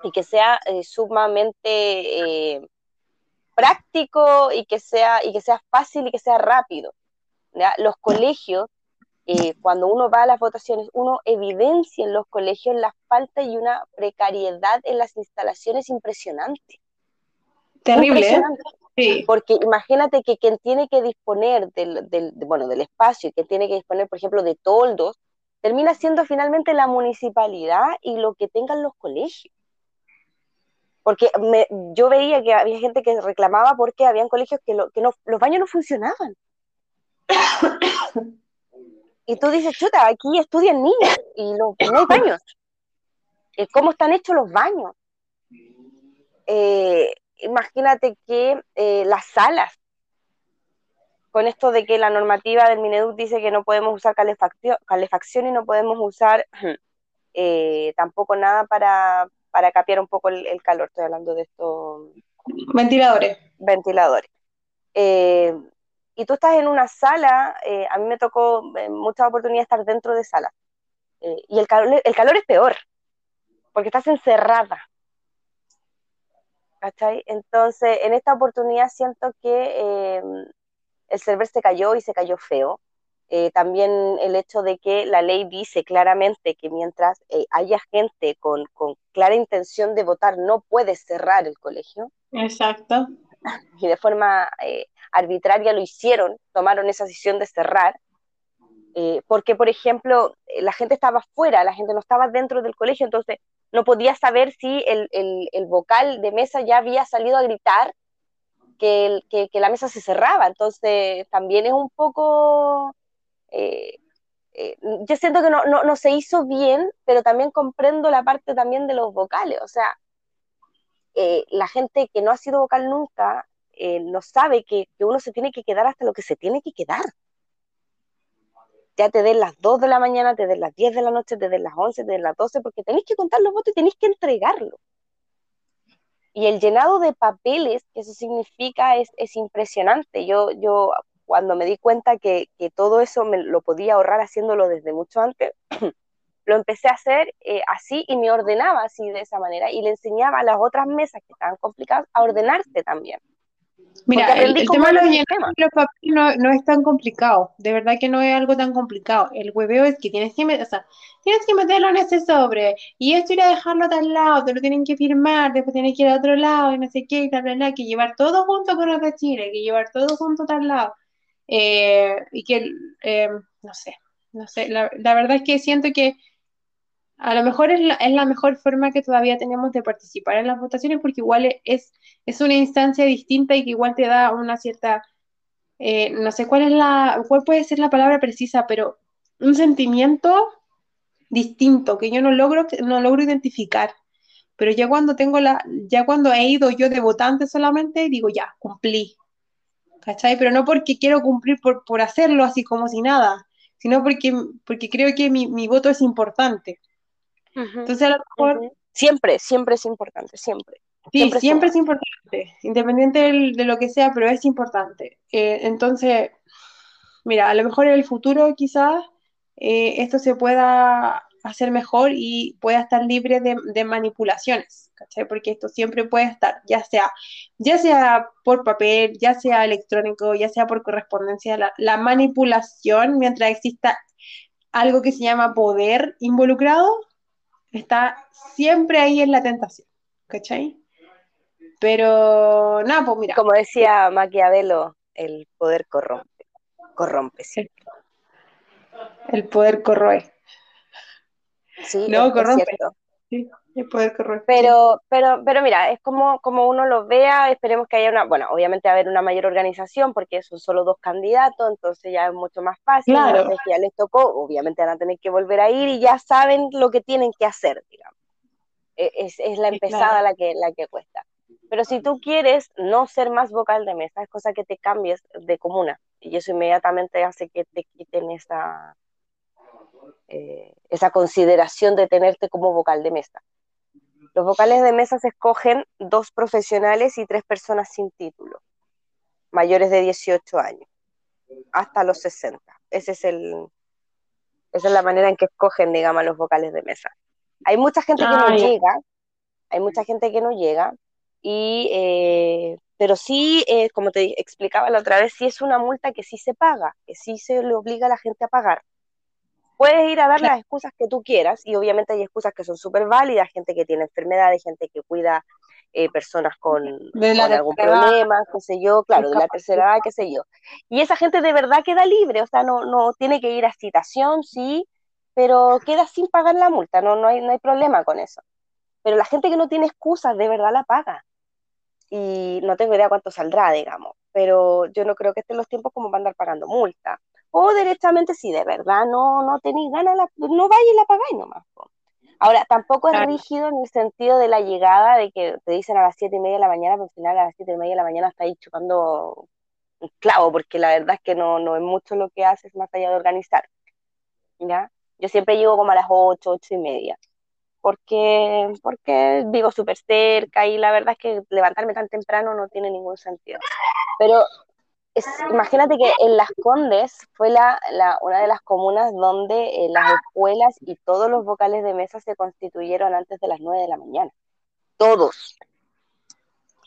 y que sea eh, sumamente eh, práctico y que, sea, y que sea fácil y que sea rápido. ¿ya? Los colegios, eh, cuando uno va a las votaciones, uno evidencia en los colegios la falta y una precariedad en las instalaciones impresionante. Terrible. Impresionante. Porque imagínate que quien tiene que disponer del, del, bueno, del espacio y que tiene que disponer, por ejemplo, de toldos, termina siendo finalmente la municipalidad y lo que tengan los colegios. Porque me, yo veía que había gente que reclamaba porque habían colegios que, lo, que no, los baños no funcionaban. y tú dices, chuta, aquí estudian niños y lo, no hay baños. ¿Cómo están hechos los baños? Eh, imagínate que eh, las salas, con esto de que la normativa del Mineduc dice que no podemos usar calefacción, y no podemos usar eh, tampoco nada para, para capear un poco el, el, calor, estoy hablando de estos ventiladores. Ventiladores. Eh, y tú estás en una sala, a mí me tocó en muchas oportunidades estar dentro de salas, eh, y el calor, el calor es peor, porque estás encerrada. ¿Cachai? Entonces, en esta oportunidad siento que eh, el server se cayó y se cayó feo. Eh, también el hecho de que la ley dice claramente que mientras eh, haya gente con, con, clara intención de votar, no puede cerrar el colegio. Exacto. Y de forma eh, arbitraria lo hicieron, tomaron esa decisión de cerrar. Eh, porque, por ejemplo, la gente estaba fuera, la gente no estaba dentro del colegio, entonces no podía saber si el, el, el vocal de mesa ya había salido a gritar que, el, que, la mesa se cerraba. Entonces, también es un poco... Eh, eh, yo siento que no, no, no, se hizo bien, pero también comprendo la parte también de los vocales. O sea, eh, la gente que no ha sido vocal nunca no sabe que, que, uno se tiene que quedar hasta lo que se tiene que quedar. Ya te den las 2 de la mañana, te den las 10 de la noche, te den las 11, te den las 12, porque tenéis que contar los votos y tenéis que entregarlo. Y el llenado de papeles, que eso significa, es, es impresionante. Yo, yo cuando me di cuenta que, que, todo eso me lo podía ahorrar haciéndolo desde mucho antes, lo empecé a hacer eh, así y me ordenaba así de esa manera y le enseñaba a las otras mesas que estaban complicadas a ordenarse también. Mira, el, el tema de los llenados de los papeles no, no, es tan complicado, de verdad que no es algo tan complicado. El hueveo es que tienes que, meter, o sea, tienes que meterlo en ese sobre y esto ir a dejarlo a tal lado, te lo tienen que firmar, después tienes que ir a otro lado y no sé qué, y tal, bla, bla, que llevar todo junto con los de Chile, que llevar todo junto a tal lado. eh, y que, eh, no sé, no sé, la, la, verdad es que siento que a lo mejor es la, es la, mejor forma que todavía tenemos de participar en las votaciones porque igual es, es una instancia distinta y que igual te da una cierta, eh, no sé cuál es la, cuál puede ser la palabra precisa, pero un sentimiento distinto que yo no logro, no logro identificar. Pero ya cuando tengo la, ya cuando he ido yo de votante solamente, digo ya, cumplí. ¿Cachai? Pero no porque quiero cumplir por, por hacerlo así como si nada, sino porque, porque creo que mi, mi voto es importante. Uh -huh. Entonces, a lo mejor. Uh -huh. Siempre, siempre es importante, siempre. Sí, siempre, siempre es importante, independiente de, de, lo que sea, pero es importante. Eh, entonces, mira, a lo mejor en el futuro quizás eh, esto se pueda hacer mejor y pueda estar libre de, de, manipulaciones, ¿cachai? Porque esto siempre puede estar, ya sea, ya sea por papel, ya sea electrónico, ya sea por correspondencia, la, la manipulación, mientras exista algo que se llama poder involucrado, está siempre ahí en la tentación, ¿cachai? Pero, nada, pues mira. Como decía Maquiavelo, el poder corrompe, corrompe siempre. El poder corroe. Sí, no, corrompe. Es cierto. Sí, el poder corroe. Pero, pero, pero mira, es como, como uno lo vea, esperemos que haya una, bueno, obviamente va a haber una mayor organización porque son solo dos candidatos, entonces ya es mucho más fácil, claro. entonces ya les tocó, obviamente van a tener que volver a ir y ya saben lo que tienen que hacer, digamos. E, Es, es la empezada claro. la, que, la que cuesta. Pero si tú quieres no ser más vocal de mesa, es cosa que te cambies de comuna. Y eso inmediatamente hace que te quiten esa, eh, esa consideración de tenerte como vocal de mesa. Los vocales de mesa se escogen dos profesionales y tres personas sin título, mayores de 18 años, hasta los 60. Ese es el, esa es la manera en que escogen, digamos, los vocales de mesa. Hay mucha gente que no llega, hay mucha gente que no llega, y, eh, pero sí, eh, como te explicaba la otra vez, sí es una multa que sí se paga, que sí se le obliga a la gente a pagar. Puedes ir a dar Claro. las excusas que tú quieras, y obviamente hay excusas que son súper válidas, gente que tiene enfermedades, gente que cuida eh, personas con, con algún problema, qué sé yo, claro, de la tercera edad, qué sé yo. Y esa gente de verdad queda libre, o sea, no, no tiene que ir a citación, sí, pero queda sin pagar la multa, no, no, hay, no hay problema con eso. Pero la gente que no tiene excusas de verdad la paga. Y no tengo idea cuánto saldrá, digamos, pero yo no creo que estén los tiempos como para andar pagando multa. O directamente, si de verdad no, no tenéis ganas, la, no vayas y la pagáis nomás. po. Ahora, tampoco es Claro. rígido en el sentido de la llegada, de que te dicen a las siete y media de la mañana, pero al final a las siete y media de la mañana está ahí chupando un clavo, porque la verdad es que no, no es mucho lo que haces más allá de organizar. ¿ya? Yo siempre llego como a las ocho, ocho y media, porque, porque vivo súper cerca y la verdad es que levantarme tan temprano no tiene ningún sentido. Pero imagínate que en Las Condes fue la, la, una de las comunas donde eh, las escuelas y todos los vocales de mesa se constituyeron antes de las 9 de la mañana. Todos.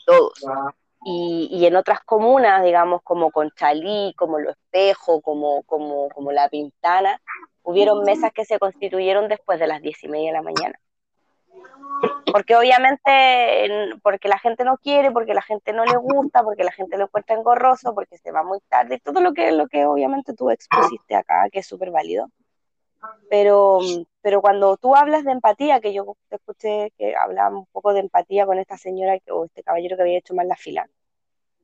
Todos. Y, y en otras comunas, digamos, como Conchalí, como Lo Espejo, como, como, como La Pintana, hubieron mesas que se constituyeron después de las 10 y media de la mañana. Porque obviamente, en- porque la gente no quiere, porque la gente no le gusta, porque la gente lo encuentra engorroso, porque se va muy tarde, y todo lo que, lo que obviamente tú expusiste acá, que es súper válido. Pero, pero cuando tú hablas de empatía, que yo te escuché que hablaba un poco de empatía con esta señora o este caballero que había hecho mal la fila,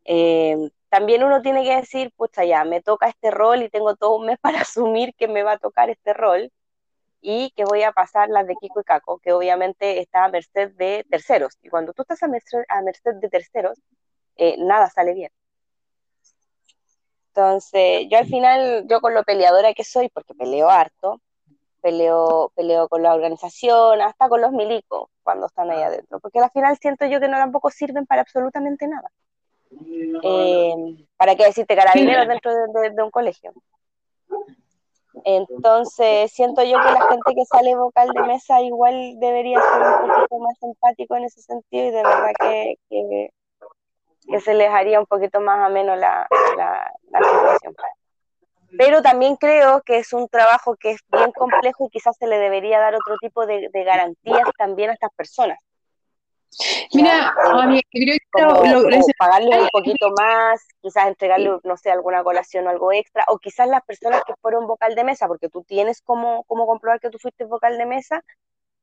eh, también uno tiene que decir, pucha, ya, me toca este rol y tengo todo un mes para asumir que me va a tocar este rol y que voy a pasar las de Kiko y Caco, que obviamente está a merced de terceros. Y cuando tú estás a merced, a merced de terceros, eh, nada sale bien. Entonces, yo al final, yo con lo peleadora que soy, porque peleo harto, peleo, peleo con la organización, hasta con los milicos cuando están ahí adentro, porque al final siento yo que no tampoco sirven para absolutamente nada. Eh, ¿Para qué decirte carabineros dentro de, de- de un colegio? Entonces, siento yo que la gente que sale vocal de mesa igual debería ser un poquito más empático en ese sentido y de verdad que, que, se les haría un poquito más ameno la, la, la situación. Pero también creo que es un trabajo que es bien complejo y quizás se le debería dar otro tipo de, de garantías también a estas personas. Mira, creo que pagarle un poquito más, quizás entregarle, no sé, alguna colación o algo extra, o quizás las personas que fueron vocal de mesa, porque tú tienes como, como comprobar que tú fuiste vocal de mesa,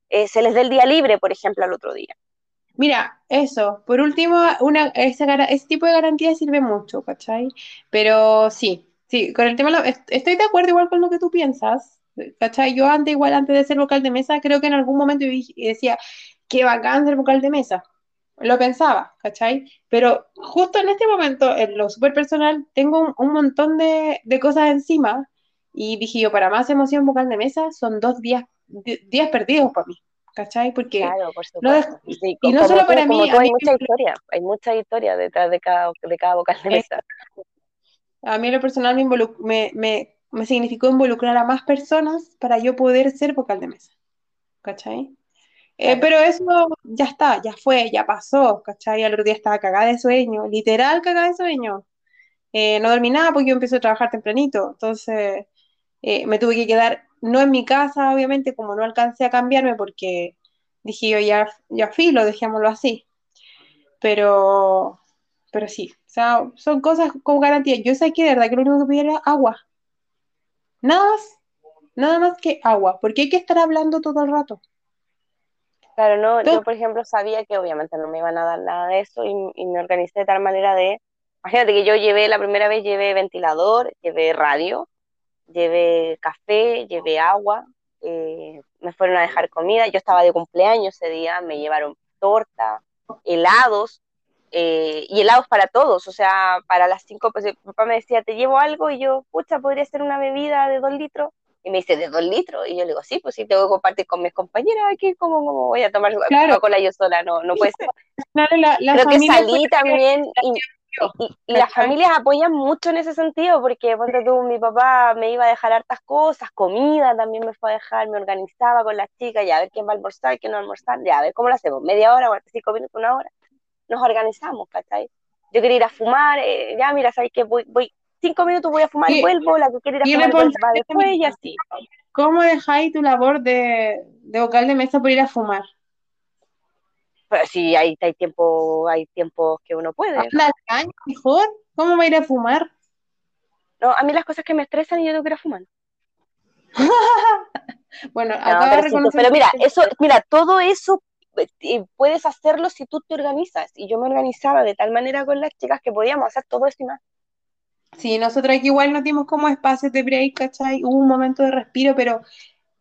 eh, se les dé el día libre, por ejemplo, al otro día. Mira, eso, por último, una, ese, ese tipo de garantía sirve mucho, ¿cachai? Pero sí, sí, con el tema, estoy de acuerdo igual con lo que tú piensas, ¿cachai? Yo antes, igual antes de ser vocal de mesa, creo que en algún momento decía, qué bacán ser vocal de mesa, lo pensaba, ¿cachai? Pero justo en este momento, en lo súper personal, tengo un, montón de, cosas encima y dije yo, para más emoción vocal de mesa, son dos días, días perdidos para mí. ¿cachai? Porque claro, por supuesto. y no solo para mí, hay mucha historia, hay mucha historia detrás de cada, de cada vocal de mesa. A mí lo personal me, me, me, significó involucrar a más personas para yo poder ser vocal de mesa, ¿cachai? Eh, pero eso ya está, ya fue, ya pasó, ¿cachai? Al otro día estaba cagada de sueño, literal cagada de sueño. Eh, no dormí nada porque yo empecé a trabajar tempranito, entonces eh, me tuve que quedar, no en mi casa, obviamente, como no alcancé a cambiarme porque dije yo ya, ya filo, dejémoslo así. Pero, pero sí, o sea, son cosas con garantía. Yo sé que de verdad que lo único que pedía era agua. Nada más, nada más que agua, porque hay que estar hablando todo el rato. Claro, no, yo por ejemplo sabía que obviamente no me iban a dar nada de eso y, me organicé de tal manera de, imagínate que yo llevé, la primera vez llevé ventilador, llevé radio, llevé café, llevé agua, eh, me fueron a dejar comida, yo estaba de cumpleaños ese día, me llevaron torta, helados, eh, y helados para todos, o sea, para las cinco, pues papá me decía, te llevo algo, y yo, pucha, podría ser una bebida de dos litros, y me dice, ¿de dos litros? Y yo le digo, sí, pues sí, tengo que compartir con mis compañeras aquí, ¿cómo, voy a tomar claro. Coca-Cola yo sola? No, no puede ser. Creo que salí también y, y, las familias apoyan mucho en ese sentido, porque ponte tú, mi papá me iba a dejar hartas cosas, comida también me fue a dejar, me organizaba con las chicas, ya a ver quién va a almorzar, quién no va a almorzar, ya a ver cómo lo hacemos, media hora, 45 minutos, una hora, nos organizamos, ¿cachai? Yo quería ir a fumar, eh, ya mira, ¿sabes qué? Voy, voy cinco minutos voy a fumar, y vuelvo, la que quiere ir a fumar va después y así. ¿Cómo dejáis tu labor de, de vocal de mesa por ir a fumar? Pues sí, hay, hay tiempo, hay tiempos que uno puede. mejor. ¿Cómo va a ir a fumar? No, a mí las cosas que me estresan y yo tengo que ir a fumar. bueno, pero, pero mira, eso, mira, todo eso eh, puedes hacerlo si tú te organizas. Y yo me organizaba de tal manera con las chicas que podíamos hacer todo esto y más. Sí, nosotros aquí igual no dimos como espacios de break, ¿cachai? Hubo un momento de respiro, pero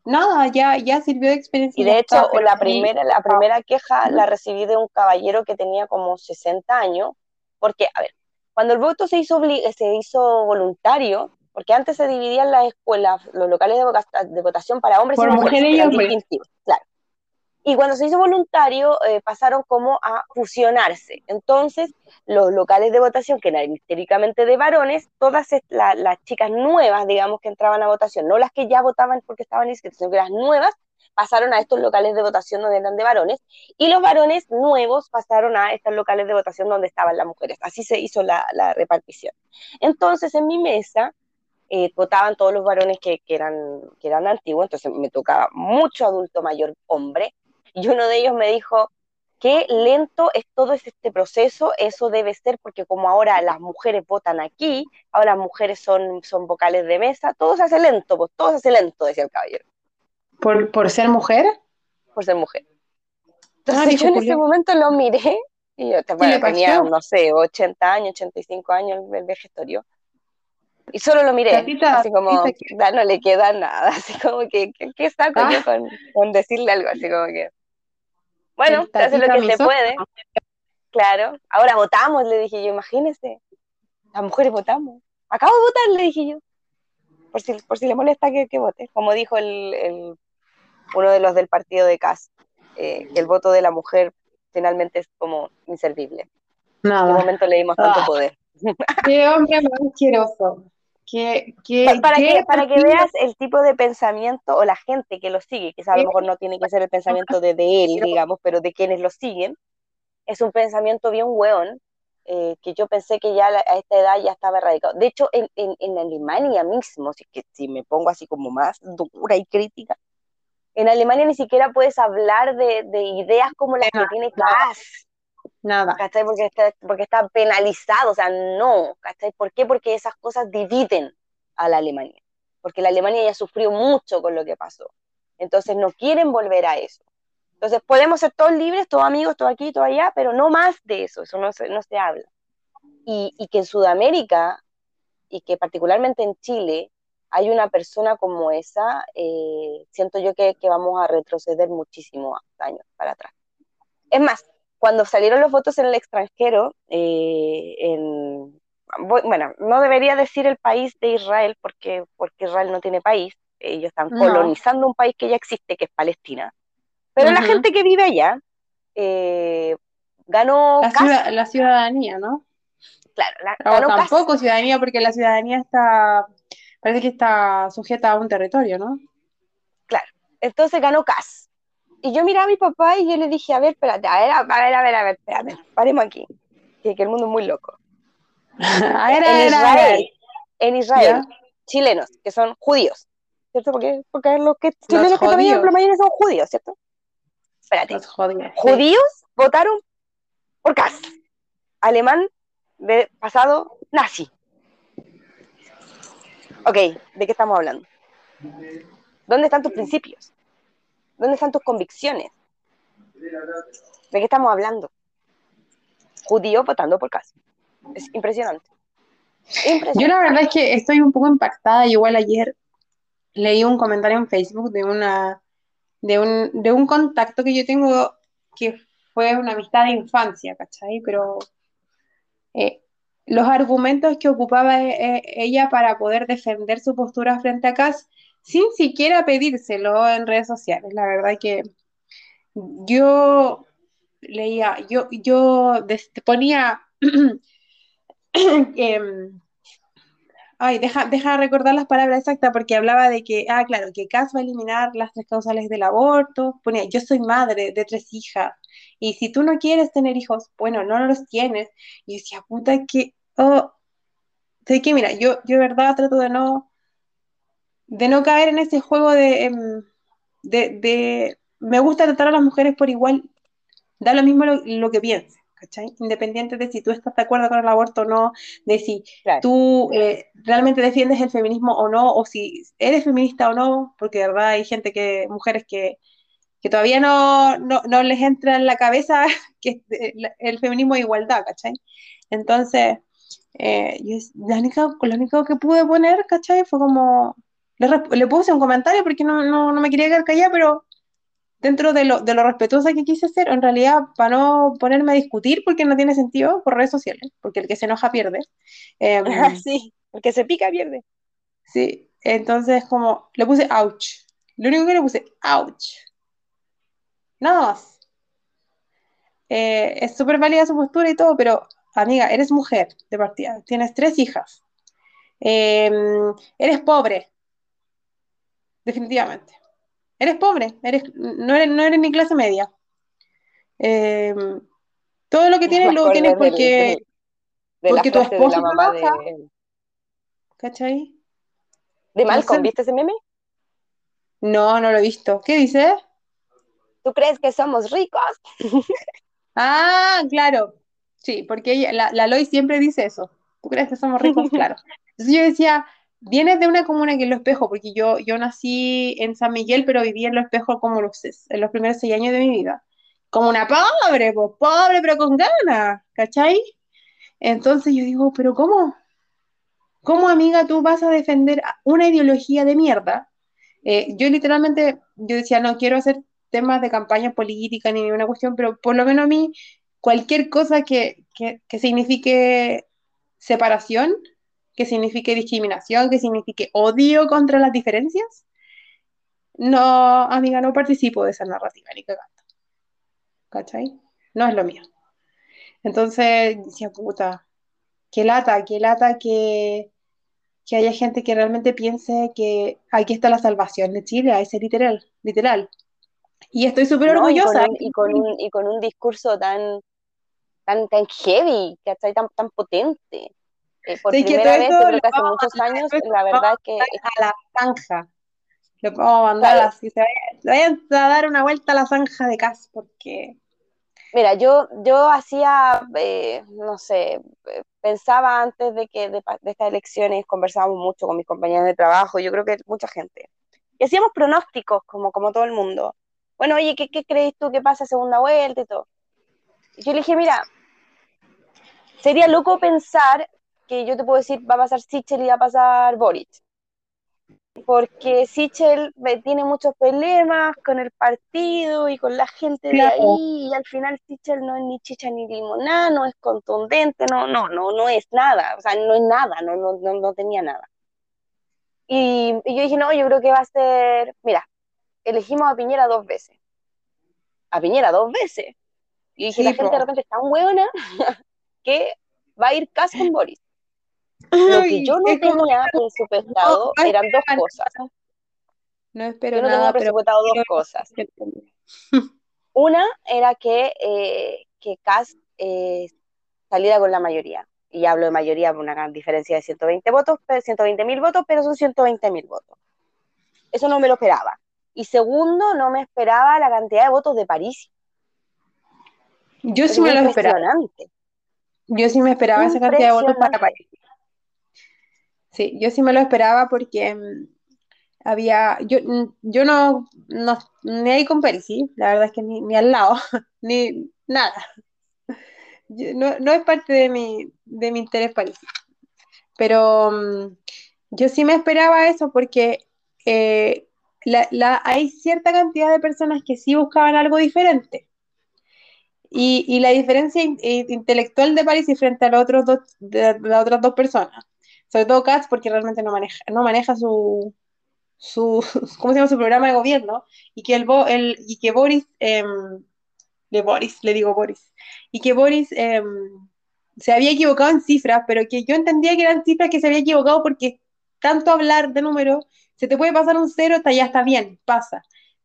nada, ya, ya sirvió de experiencia. Y de hecho, la primera, la primera queja la recibí de un caballero que tenía como 60 años, porque, a ver, cuando el voto se hizo, se hizo voluntario, porque antes se dividían las escuelas, los locales de, votación para hombres y mujeres, claro y cuando se hizo voluntario eh, pasaron como a fusionarse. Entonces, los locales de votación, que eran históricamente de varones, todas las chicas nuevas, digamos, que entraban a votación, no las que ya votaban porque estaban inscritas, sino que las nuevas, pasaron a estos locales de votación donde eran de varones, y los varones nuevos pasaron a estos locales de votación donde estaban las mujeres. Así se hizo la, repartición. Entonces, en mi mesa, eh, votaban todos los varones que, que, eran, que eran antiguos, entonces me tocaba mucho adulto mayor hombre, y uno de ellos me dijo, qué lento es todo este proceso, eso debe ser porque como ahora las mujeres votan aquí, ahora las mujeres son, son vocales de mesa, todo se hace lento, pues todo se hace lento, decía el caballero. ¿Por, por ser mujer? Por ser mujer. Entonces yo en ese momento lo miré y yo tenía, no sé, 80 años, 85 años el vejestorio. Y solo lo miré, así como, no le queda nada, así como que, ¿qué saco yo ah. con, con decirle algo? Así como que... Bueno, se hace lo que se puede. Claro. Ahora votamos, le dije yo, imagínese. Las mujeres votamos. Acabo de votar, le dije yo. Por si, por si le molesta que, que vote. Como dijo el, el, uno de los del partido de CAS, eh, que el voto de la mujer finalmente es como inservible. Nada. En qué momento le dimos tanto ah. poder. Qué hombre más asqueroso para, que, para que veas el tipo de pensamiento o la gente que lo sigue, que a lo mejor no tiene que ser el pensamiento de, de él, digamos, pero de quienes lo siguen, es un pensamiento bien hueón, eh, que yo pensé que ya a esta edad ya estaba erradicado. De hecho, en, en, en Alemania mismo, si, que, si me pongo así como más dura y crítica, En Alemania ni siquiera puedes hablar de, ideas como las que tiene Kass. Nada. ¿Cachai? Porque está, porque está penalizado, o sea, no. ¿Cachai? ¿Por qué? Porque esas cosas dividen a la Alemania. Porque la Alemania ya sufrió mucho con lo que pasó. Entonces no quieren volver a eso. Entonces podemos ser todos libres, todos amigos, todo aquí, todo allá, pero no más de eso, eso no se, no se habla. Y, y que en Sudamérica, y que particularmente en Chile, hay una persona como esa, eh, siento yo que, que, vamos a retroceder muchísimos años para atrás. Es más, cuando salieron los votos en el extranjero, eh, en, bueno, no debería decir el país de Israel, porque, porque Israel no tiene país, ellos están colonizando un país que ya existe, que es Palestina. Pero la gente que vive allá eh, ganó... La, ciudadanía, ¿no? Claro, la, tampoco ciudadanía, porque la ciudadanía está Parece que está sujeta a un territorio, ¿no? Claro. Entonces ganó Cas. Y yo miraba a mi papá y yo le dije, a ver, espérate, a ver, a ver, a ver, a ver, espérate, paremos aquí. Que, el mundo es muy loco. en Israel, en Israel, chilenos, que son judíos, ¿cierto? Porque, porque los que chilenos que también la mayoría son judíos, ¿cierto? Espérate. Los judíos. Judíos votaron por Cas. Alemán de pasado nazi. Ok, ¿de qué estamos hablando? ¿Dónde están tus principios? ¿Dónde están tus convicciones? ¿De qué estamos hablando? Judío votando por caso. Es impresionante. Yo la verdad es que estoy un poco impactada. Igual ayer leí un comentario en Facebook de una de un, de un contacto que yo tengo que fue una amistad de infancia, ¿cachai? Pero eh, los argumentos que ocupaba e, e, ella para poder defender su postura frente a Cass sin siquiera pedírselo en redes sociales. La verdad que yo leía, yo, yo ponía, em, ay, deja, deja recordar las palabras exactas porque hablaba de que, ah, claro, que Cass va a eliminar las tres causales del aborto, ponía, yo soy madre de tres hijas, y si tú no quieres tener hijos, bueno, no los tienes. Y yo decía, puta, que, oh, sé que mira, yo, yo de verdad trato de no, de no caer en ese juego de, em, de, de, me gusta tratar a las mujeres por igual, da lo mismo lo, que pienses. ¿cachai? Independiente de si tú estás de acuerdo con el aborto o no, de si tú eh, realmente defiendes el feminismo o no, o si eres feminista o no, porque de verdad hay gente que, mujeres que, que todavía no, no, les entra en la cabeza que el feminismo es igualdad, ¿cachai? Entonces, eh, la, única, lo único que pude poner, ¿cachai? Fue como, le, puse un comentario porque no, no, no, me quería quedar callada, pero dentro de lo, de lo respetuosa que quise ser, en realidad, para no ponerme a discutir, porque no tiene sentido por redes sociales, porque el que se enoja pierde. Eh, sí, el que se pica pierde. Sí, entonces como, le puse ouch. Lo único que le puse, ouch. Nada más. Eh, es súper válida su postura y todo, pero amiga, eres mujer de partida, tienes tres hijas, em, eres pobre, definitivamente. Eres pobre, eres, no, eres, no eres ni clase media. Em, todo lo que tienes lo tienes porque, porque tu esposa trabaja. De... ¿Cachai? ¿De Malcolm? ¿Viste ese meme? No, no lo he visto. ¿Qué dice? ¿Tú crees que somos ricos? ah, claro. Sí, porque la, la Loy siempre dice eso. ¿Tú crees que somos ricos? claro. Entonces yo decía, vienes de una comuna que es Lo Espejo, porque yo, yo nací en San Miguel, pero viví en Lo Espejo como los, en los primeros seis años de mi vida. Como una pobre, pues, pobre, pero con ganas, ¿cachai? Entonces yo digo, pero ¿cómo? ¿Cómo, amiga, tú vas a defender una ideología de mierda? Eh, yo literalmente, yo decía, no quiero hacer temas de campaña política ni ninguna cuestión, pero por lo menos a mí, cualquier cosa que, signifique separación, que signifique discriminación, que signifique odio contra las diferencias, no, amiga, no participo de esa narrativa ni cagando. ¿Cachai? No es lo mío. Entonces, decía, puta, qué lata, qué lata que, que haya gente que realmente piense que aquí está la salvación de Chile, a ese literal, literal. Y estoy súper orgullosa. Y con, un, y, con un, discurso tan, tan, tan heavy, ¿cachai? Tan, tan potente. Eh, por primera vez, yo creo que hace muchos años, la verdad es que... A la zanja. Le podemos mandar así, se vayan, a dar una vuelta a la zanja de casa, porque... Mira, yo, yo hacía, eh, no sé, eh, pensaba antes de que de, estas elecciones, conversábamos mucho con mis compañeros de trabajo, yo creo que mucha gente, y hacíamos pronósticos, como, como todo el mundo. Bueno, oye, ¿qué, ¿qué crees tú que pasa segunda vuelta y todo? Y yo le dije, mira, sería loco pensar que yo te puedo decir, va a pasar Sichel y va a pasar Boric. Porque Sichel tiene muchos problemas con el partido y con la gente de ahí, y al final Sichel no es ni chicha ni limonada, no es contundente, no, no, no, no es nada, o sea, no es nada, no, no, no, tenía nada. Y, yo dije, no, yo creo que va a ser, mira, elegimos a Piñera dos veces, a Piñera dos veces, y dije, la gente de repente está tan buena que va a ir casi con Boris. Lo que yo no tenía presupuestado eran dos cosas. No espero yo no tenía presupuestado dos cosas. Una era que, eh, que Cas eh, saliera con la mayoría. Y hablo de mayoría por una gran diferencia de 120 votos, 120 mil votos, pero son 120 mil votos. Eso no me lo esperaba. Y segundo, no me esperaba la cantidad de votos de París. Yo sí me lo esperaba. Yo sí me esperaba esa cantidad de votos para París. Sí, yo sí me lo esperaba porque mm, había, yo, mm, yo no, no, ni ahí con Percy, la verdad es que ni, al lado, ni nada. no, es parte de mi, de mi interés París. Pero mm, yo sí me esperaba eso porque eh, la, hay cierta cantidad de personas que sí buscaban algo diferente. Y, la diferencia intelectual de París y frente a, los otros dos, de las otras dos personas sobre todo Katz porque realmente no maneja, no maneja su, su, ¿cómo se llama? su programa de gobierno, y que, el, el y que Boris, eh, Boris, le digo Boris, y que Boris em, se había equivocado en cifras, pero que yo entendía que eran cifras que se había equivocado porque tanto hablar de números, se te puede pasar un cero, está, ya está bien, pasa.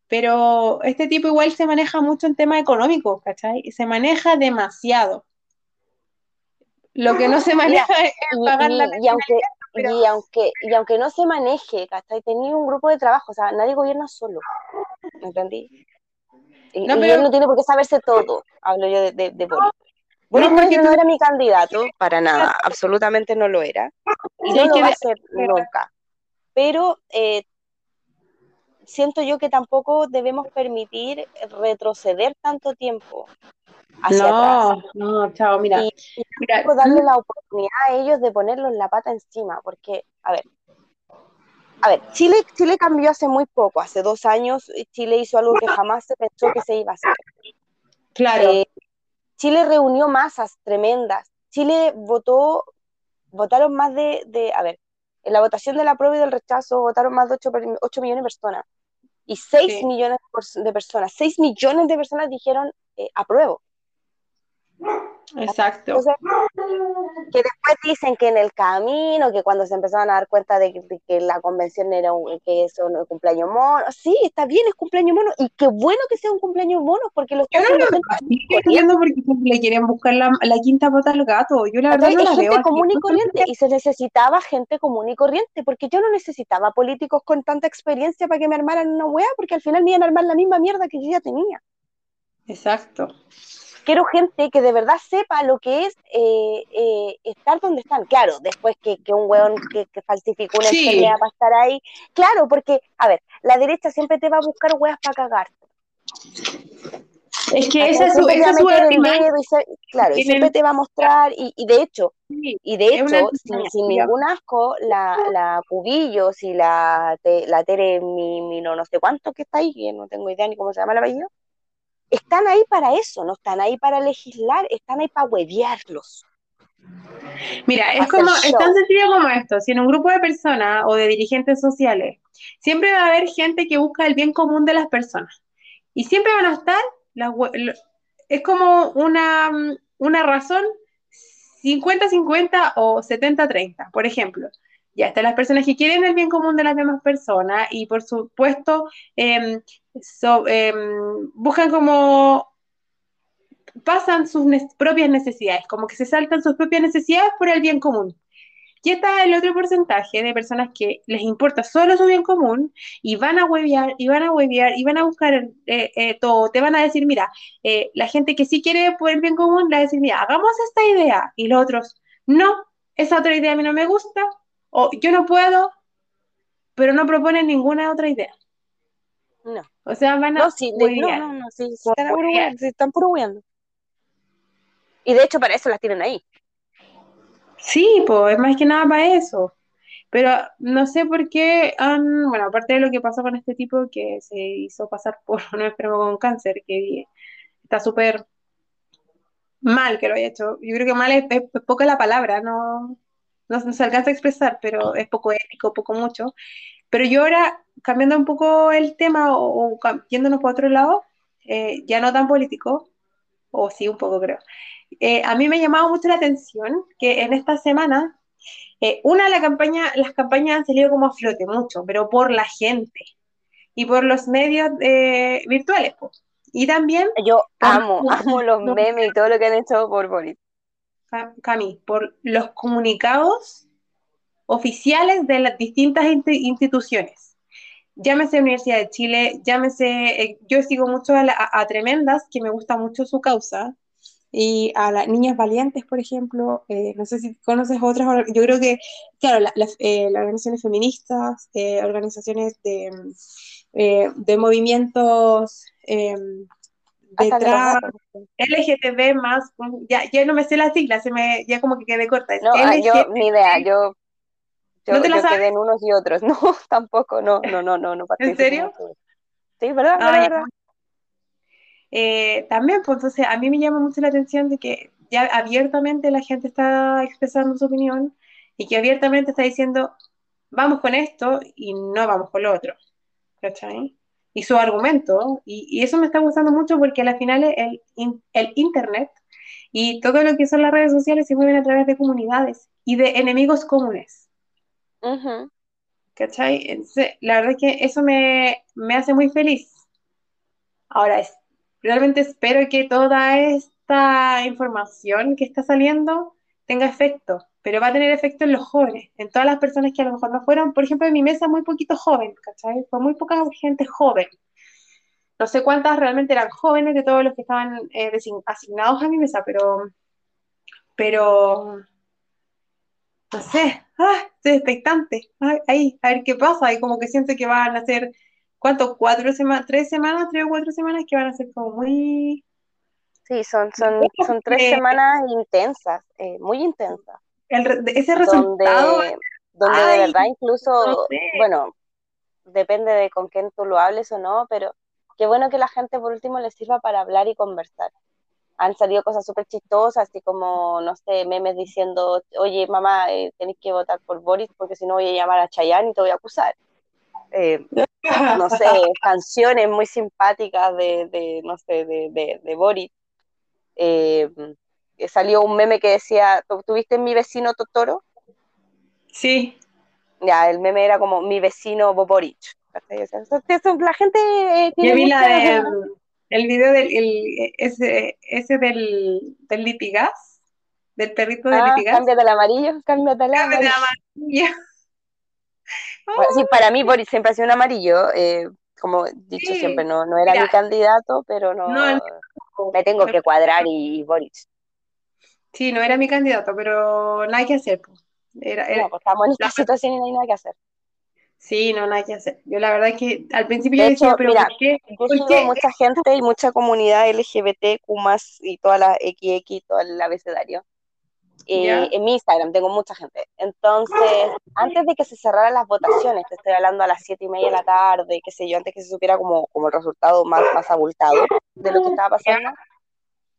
Pero este tipo igual se maneja mucho en temas económicos, ¿cachai? Se maneja demasiado. Lo que no se maneja es pagar la y, aunque, y, aunque, y aunque no se maneje, ¿cachai? Tenía un grupo de trabajo, o sea, nadie gobierna solo. ¿Me entendí? Y, no, pero... él no tiene por qué saberse todo. Hablo yo de, de, de Boris. no, no era mi candidato, para nada, absolutamente no lo era. Y no lo va a ser nunca. Pero eh, siento yo que tampoco debemos permitir retroceder tanto tiempo no, No, chao, mira. Y, darle la oportunidad a ellos de ponerlos la pata encima, porque, a ver, a ver, Chile, Chile cambió hace muy poco, hace dos años Chile hizo algo que jamás se pensó que se iba a hacer. Claro. Eh, Chile reunió masas tremendas. Chile votó, votaron más de, de, a ver, en la votación de la prueba y del rechazo votaron más de 8, millones de personas. Y 6 millones de personas, 6 millones de personas dijeron eh, apruebo. Exacto. que después dicen que en el camino, que cuando se empezaron a dar cuenta de que, la convención era un, que eso es cumpleaños mono, sí, está bien, es cumpleaños mono, y qué bueno que sea un cumpleaños mono, porque los Yo no lo porque le quieren buscar la, quinta pata al gato, yo la verdad no la gente común y corriente, y se necesitaba gente común y corriente, porque yo no necesitaba políticos con tanta experiencia para que me armaran una wea, porque al final me iban a armar la misma mierda que yo ya tenía. Exacto quiero gente que de verdad sepa lo que es eh, eh, estar donde están. Claro, después que, un hueón que, falsificó una sí. para estar ahí. Claro, porque, a ver, la derecha siempre te va a buscar hueas para cagar. Es que esa es su, esa Claro, y siempre te va a mostrar, y, de hecho, y de hecho, sin, ningún asco, la, la Cubillos y la, la Tere mi, no, no sé cuánto que está ahí, que no tengo idea ni cómo se llama el apellido, están ahí para eso, no están ahí para legislar, están ahí para huevearlos. Mira, es como, es tan sencillo como esto, si en un grupo de personas o de dirigentes sociales, siempre va a haber gente que busca el bien común de las personas. Y siempre van a estar, las, es como una, una razón 50-50 o 70-30, por ejemplo. Ya están las personas que quieren el bien común de las demás personas y por supuesto em, em, buscan como pasan sus propias necesidades, como que se saltan sus propias necesidades por el bien común. Y está el otro porcentaje de personas que les importa solo su bien común y van a huevear, y van a huevear, y van a buscar eh, eh, todo. Te van a decir, mira, eh, la gente que sí quiere por el bien común, le va a decir, mira, hagamos esta idea. Y los otros, no, esa otra idea a mí no me gusta, o yo no puedo, pero no proponen ninguna otra idea. No. O sea, van a No, sí, de- no, no, no, sí, se están, aburriendo, se están puro. Y de hecho para eso las tienen ahí. Sí, pues es más que nada para eso. Pero no sé por qué han, bueno, aparte de lo que pasó con este tipo que se hizo pasar por un enfermo con cáncer, que está súper mal que lo haya hecho. Yo creo que mal es, es- es poca la palabra, no, no, no se alcanza a expresar, pero es poco ético, poco mucho. Pero yo ahora, cambiando un poco el tema o, o yéndonos por otro lado, eh, ya no tan político, o sí, un poco creo. Eh, a mí me ha llamado mucho la atención que en esta semana, eh, una, la campaña, las campañas han salido como a flote mucho, pero por la gente y por los medios eh, virtuales. po. Y también, Yo amo, amo los memes y todo lo que han hecho por Boris. Ca- Cami, por los comunicados oficiales de las distintas insti- instituciones. Llámese Universidad de Chile, llámese, eh, yo sigo mucho a, la- a- Tremendas, que me gusta mucho su causa, y a las Niñas Valientes, por ejemplo, eh, no sé si conoces otras, yo creo que, claro, eh, las organizaciones feministas, organizaciones de, de movimientos Hasta de. LGTB más, ya, ya no me sé las siglas, se me, ya como que quedé corta. No, ah, yo, ni idea, yo, yo, ¿No te la yo sabes? quedé en unos y otros. No, tampoco, no, no, no, no, no participo serio? Sí, ¿verdad? Ah, ¿verdad? ya. ¿verdad? Eh, también, pues entonces a mí me llama mucho la atención de que ya abiertamente la gente está expresando su opinión y que abiertamente está diciendo, vamos con esto y no vamos con lo otro, ¿cachai? Y su argumento, y, y eso me está gustando mucho porque al final el, el Internet y todo lo que son las redes sociales se mueven a través de comunidades y de enemigos comunes. Ujú. ¿Cachai? Entonces, la verdad es que eso me, me hace muy feliz. Ahora, es, realmente espero que toda esta información que está saliendo tenga efecto, pero va a tener efecto en los jóvenes, en todas las personas que a lo mejor no fueron, por ejemplo, en mi mesa muy poquito joven, ¿cachai? Fue muy poca gente joven. No sé cuántas realmente eran jóvenes de todos los que estaban eh, asignados a mi mesa, pero, pero, no sé, ah, estoy expectante. Ay, ahí, a ver qué pasa. Y como que siento que van a ser, ¿cuánto? ¿Cuatro semanas? ¿Tres semanas? ¿Tres o cuatro semanas? Que van a ser como muy... Sí, son, son, son tres semanas intensas, eh, muy intensas, el ese resultado, donde, donde de verdad incluso, no sé. bueno, depende de con quién tú lo hables o no, pero qué bueno que la gente por último le sirva para hablar y conversar. Han salido cosas súper chistosas, así como, no sé, memes diciendo, oye, mamá, eh, tenés que votar por Boris porque si no voy a llamar a Chayanne y te voy a acusar. Eh, no sé, canciones muy simpáticas de, de no sé, de, de, de Boris. Eh, salió un meme que decía, ¿tú ¿tuviste mi vecino Totoro? Sí, Ya, el meme era como mi vecino Boboric. ¿cachai? O sea, eso- eso- la gente eh, tiene yo vi la de, el video del, el- ese, ese del, del litigas, del perrito de Ah, litigas. cámbiate al amarillo, cámbiate al amarillo. amarilla. Bueno, sí, para mí Boris siempre ha sido un amarillo. eh, como he dicho Sí. siempre, no, no era Mira, mi candidato, pero no, no, no. me tengo que cuadrar y, y Boris. Sí, no era mi candidato, pero nada que hacer. Era, era- No, pues estamos en esta la- situación y no hay nada que hacer. sí, no, nada que hacer. Yo la verdad es que al principio De yo decía, hecho, pero mira, ¿por qué? Yo ¿Por qué? mucha gente y mucha comunidad LGBTQ y toda la XX y todo el abecedario. Eh, en mi Instagram tengo mucha gente. Entonces, antes de que se cerraran las votaciones, te estoy hablando a las siete y media de la tarde, qué sé yo, antes que se supiera como, como el resultado más, más abultado de lo que estaba pasando,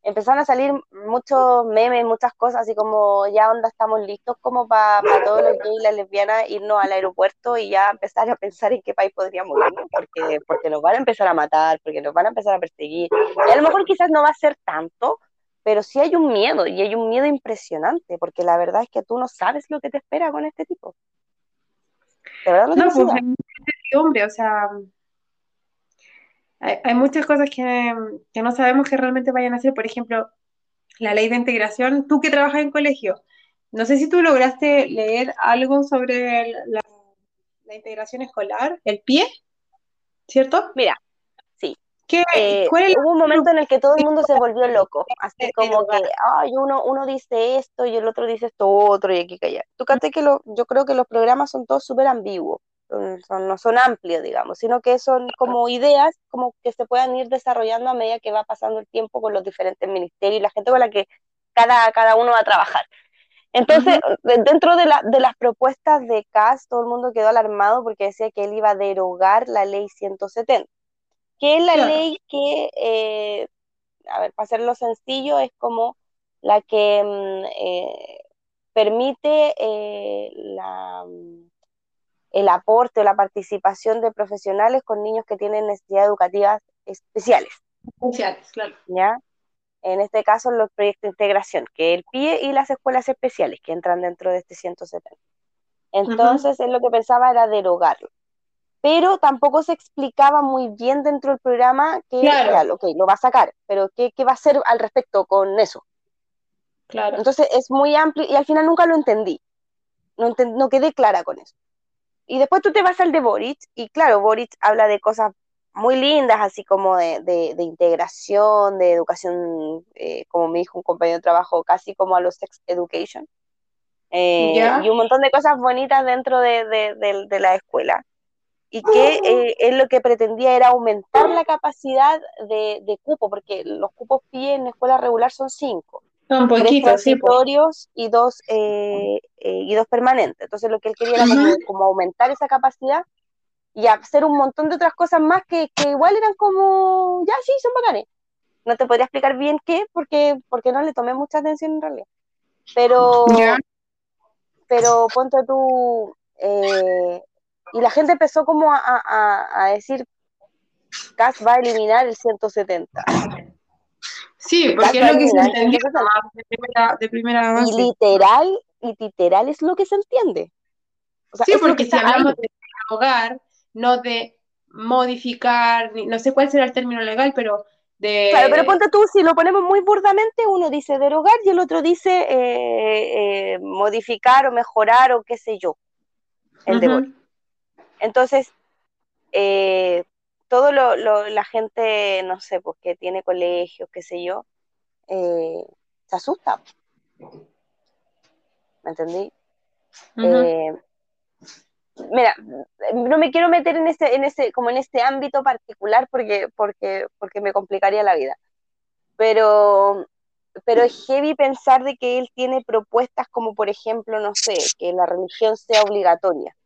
empezaron a salir muchos memes, muchas cosas, así como ya onda estamos listos como para todos los gays y las lesbianas irnos al aeropuerto y ya empezar a pensar en qué país podríamos irnos, porque, porque nos van a empezar a matar, porque nos van a empezar a perseguir. Y a lo mejor quizás no va a ser tanto, pero sí hay un miedo, y hay un miedo impresionante, porque la verdad es que tú no sabes lo que te espera con este tipo. De verdad no No, pues hombre, o sea, hay, hay muchas cosas que, que no sabemos que realmente vayan a hacer. Por ejemplo, la ley de integración, tú que trabajas en colegio, no sé si tú lograste leer algo sobre la, la integración escolar, el pie, ¿cierto? Mira, sí. ¿Qué, Eh, cuál hubo un momento en el que todo el mundo se volvió loco, así como que, ay, uno, uno dice esto y el otro dice esto otro y aquí que allá. Tú que lo, yo creo que los programas son todos súper ambiguos, son- no son amplios, digamos, sino que son como ideas como que se puedan ir desarrollando a medida que va pasando el tiempo con los diferentes ministerios y la gente con la que cada, cada uno va a trabajar. Entonces, de- dentro de, la- de las propuestas de CAS, todo el mundo quedó alarmado porque decía que él iba a derogar la ley 170, que es la Claro. ley que, eh, a ver, para hacerlo sencillo, es como la que mm, eh, permite eh, la, mm, el aporte o la participación de profesionales con niños que tienen necesidades educativas especiales. Especiales, claro. ¿ya? En este caso, los proyectos de integración, que el PIE y las escuelas especiales que entran dentro de este 170. Entonces, él lo que pensaba era derogarlo. Pero tampoco se explicaba muy bien dentro del programa que, Claro. ya, ok, lo va a sacar, pero ¿qué, qué va a hacer al respecto con eso? Claro. Entonces, es muy amplio y al final nunca lo entendí. No, enten- no quedé clara con eso. Y después tú te vas al de Boric, y claro, Boric habla de cosas muy lindas, así como de, de- de integración, de educación, eh, como me dijo un compañero de trabajo, casi como a los sex education, eh, y un montón de cosas bonitas dentro de, de- la escuela. Y que eh, él lo que pretendía era aumentar la capacidad de, cupo, porque los cupos PIE en escuela regular son cinco Un tres poquito, sí. pues. transitorios y dos eh, eh, y dos permanentes. Entonces lo que él quería era como, aumentar esa capacidad y hacer un montón de otras cosas más que, que igual eran como, ya sí, son bacanes. No te podría explicar bien qué, porque, porque no le tomé mucha atención en realidad. Pero, pero ponte tú, eh, y la gente empezó como a, a- a decir, CAS va a eliminar el 170. Sí, porque es lo que se nomás de primera, de primera Y literal, y literal es lo que se entiende. O sea, Sí, porque que si hablamos ahí. de derogar, no de modificar, no sé cuál será el término legal, pero de... Claro, pero ponte tú, si lo ponemos muy burdamente, uno dice derogar y el otro dice eh, eh, modificar o mejorar o qué sé yo, el Ujú. Boris. Entonces, eh, todo lo, lo- la gente, no sé, pues que tiene colegios, qué sé yo, eh, se asusta. ¿Me entendí? Eh, mira, no me quiero meter en ese, en ese, como en este ámbito particular porque, porque, porque me complicaría la vida. Pero, pero es heavy pensar de que él tiene propuestas como, por ejemplo, no sé, que la religión sea obligatoria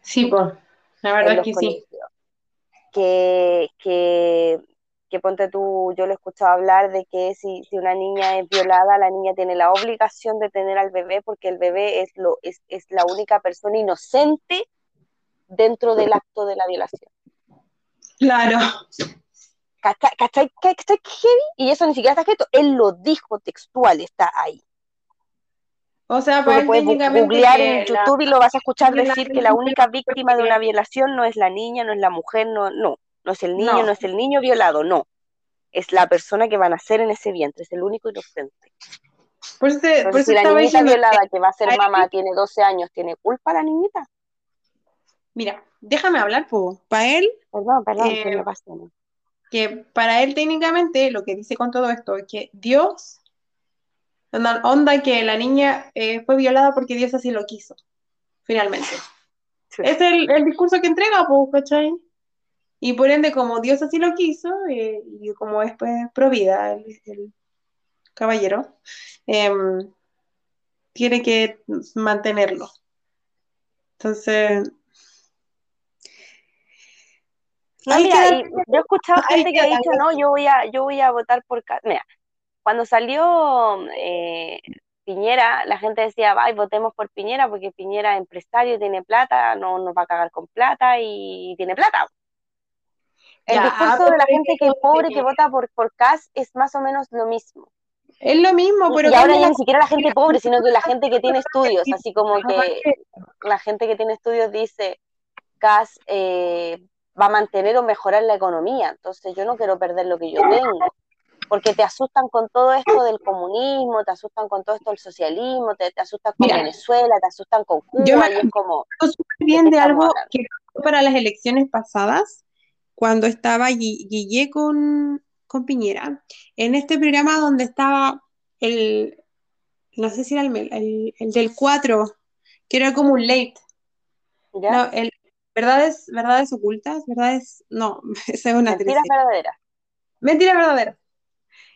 Sí, pues, la verdad es que sí. Que, que, que ponte tú, yo lo he escuchado hablar de que si, si una niña es violada, la niña tiene la obligación de tener al bebé porque el bebé es, lo, es, es la única persona inocente dentro del acto de la violación. Claro. ¿Cachai? Y eso ni siquiera está escrito, él lo dijo textual, está ahí. O sea, para puedes googlear en la- YouTube y lo vas a escuchar decir que la única víctima de una violación no es la niña, no es la mujer, no, no, no es el niño, No. no, es el niño violado, no. Es la persona que va a nacer en ese vientre, es el único inocente. Por eso, te- por Entonces, eso si la niñita diciendo, violada que va a ser ahí- mamá tiene 12 años, ¿tiene culpa la niñita? mira, déjame hablar, pues. Para él, Perdón, perdón, Eh, que me que para él técnicamente lo que dice con todo esto es que Dios, onda, onda que la niña eh, fue violada porque Dios así lo quiso, finalmente. Sí. Es el, el discurso que entrega, pues, ¿cachai? Y por ende, como Dios así lo quiso, eh, y como es pues, pro vida el, el caballero, em, tiene que mantenerlo. Entonces, No, mira, que yo he escuchado gente que que ha dicho, no, yo voy a, yo voy a votar por... Ca-". Mira, cuando salió eh, Piñera, la gente decía, ay, votemos por Piñera porque Piñera es empresario, tiene plata, no nos va a cagar con plata y tiene plata. El Ya, discurso pero de la gente que- es pobre que vota por, por Kass es más o menos lo mismo. es lo mismo, pero y ahora ya ni siquiera la gente pobre, sino que la gente que tiene estudios, así como que la gente que tiene estudios dice, Kass eh, va a mantener o mejorar la economía, entonces yo no quiero perder lo que yo tengo. Porque te asustan con todo esto del comunismo, te asustan con todo esto del socialismo, te, asustan con Venezuela, te asustan con Cuba, y es como... bien de algo que para las elecciones pasadas, cuando estaba Guille con, con Piñera, en este programa donde estaba el, no sé si era el, el, del 4, que era como un late. No, el, verdades, verdades ocultas, verdades, no, esa es una Mentiras verdaderas. Mentiras verdaderas.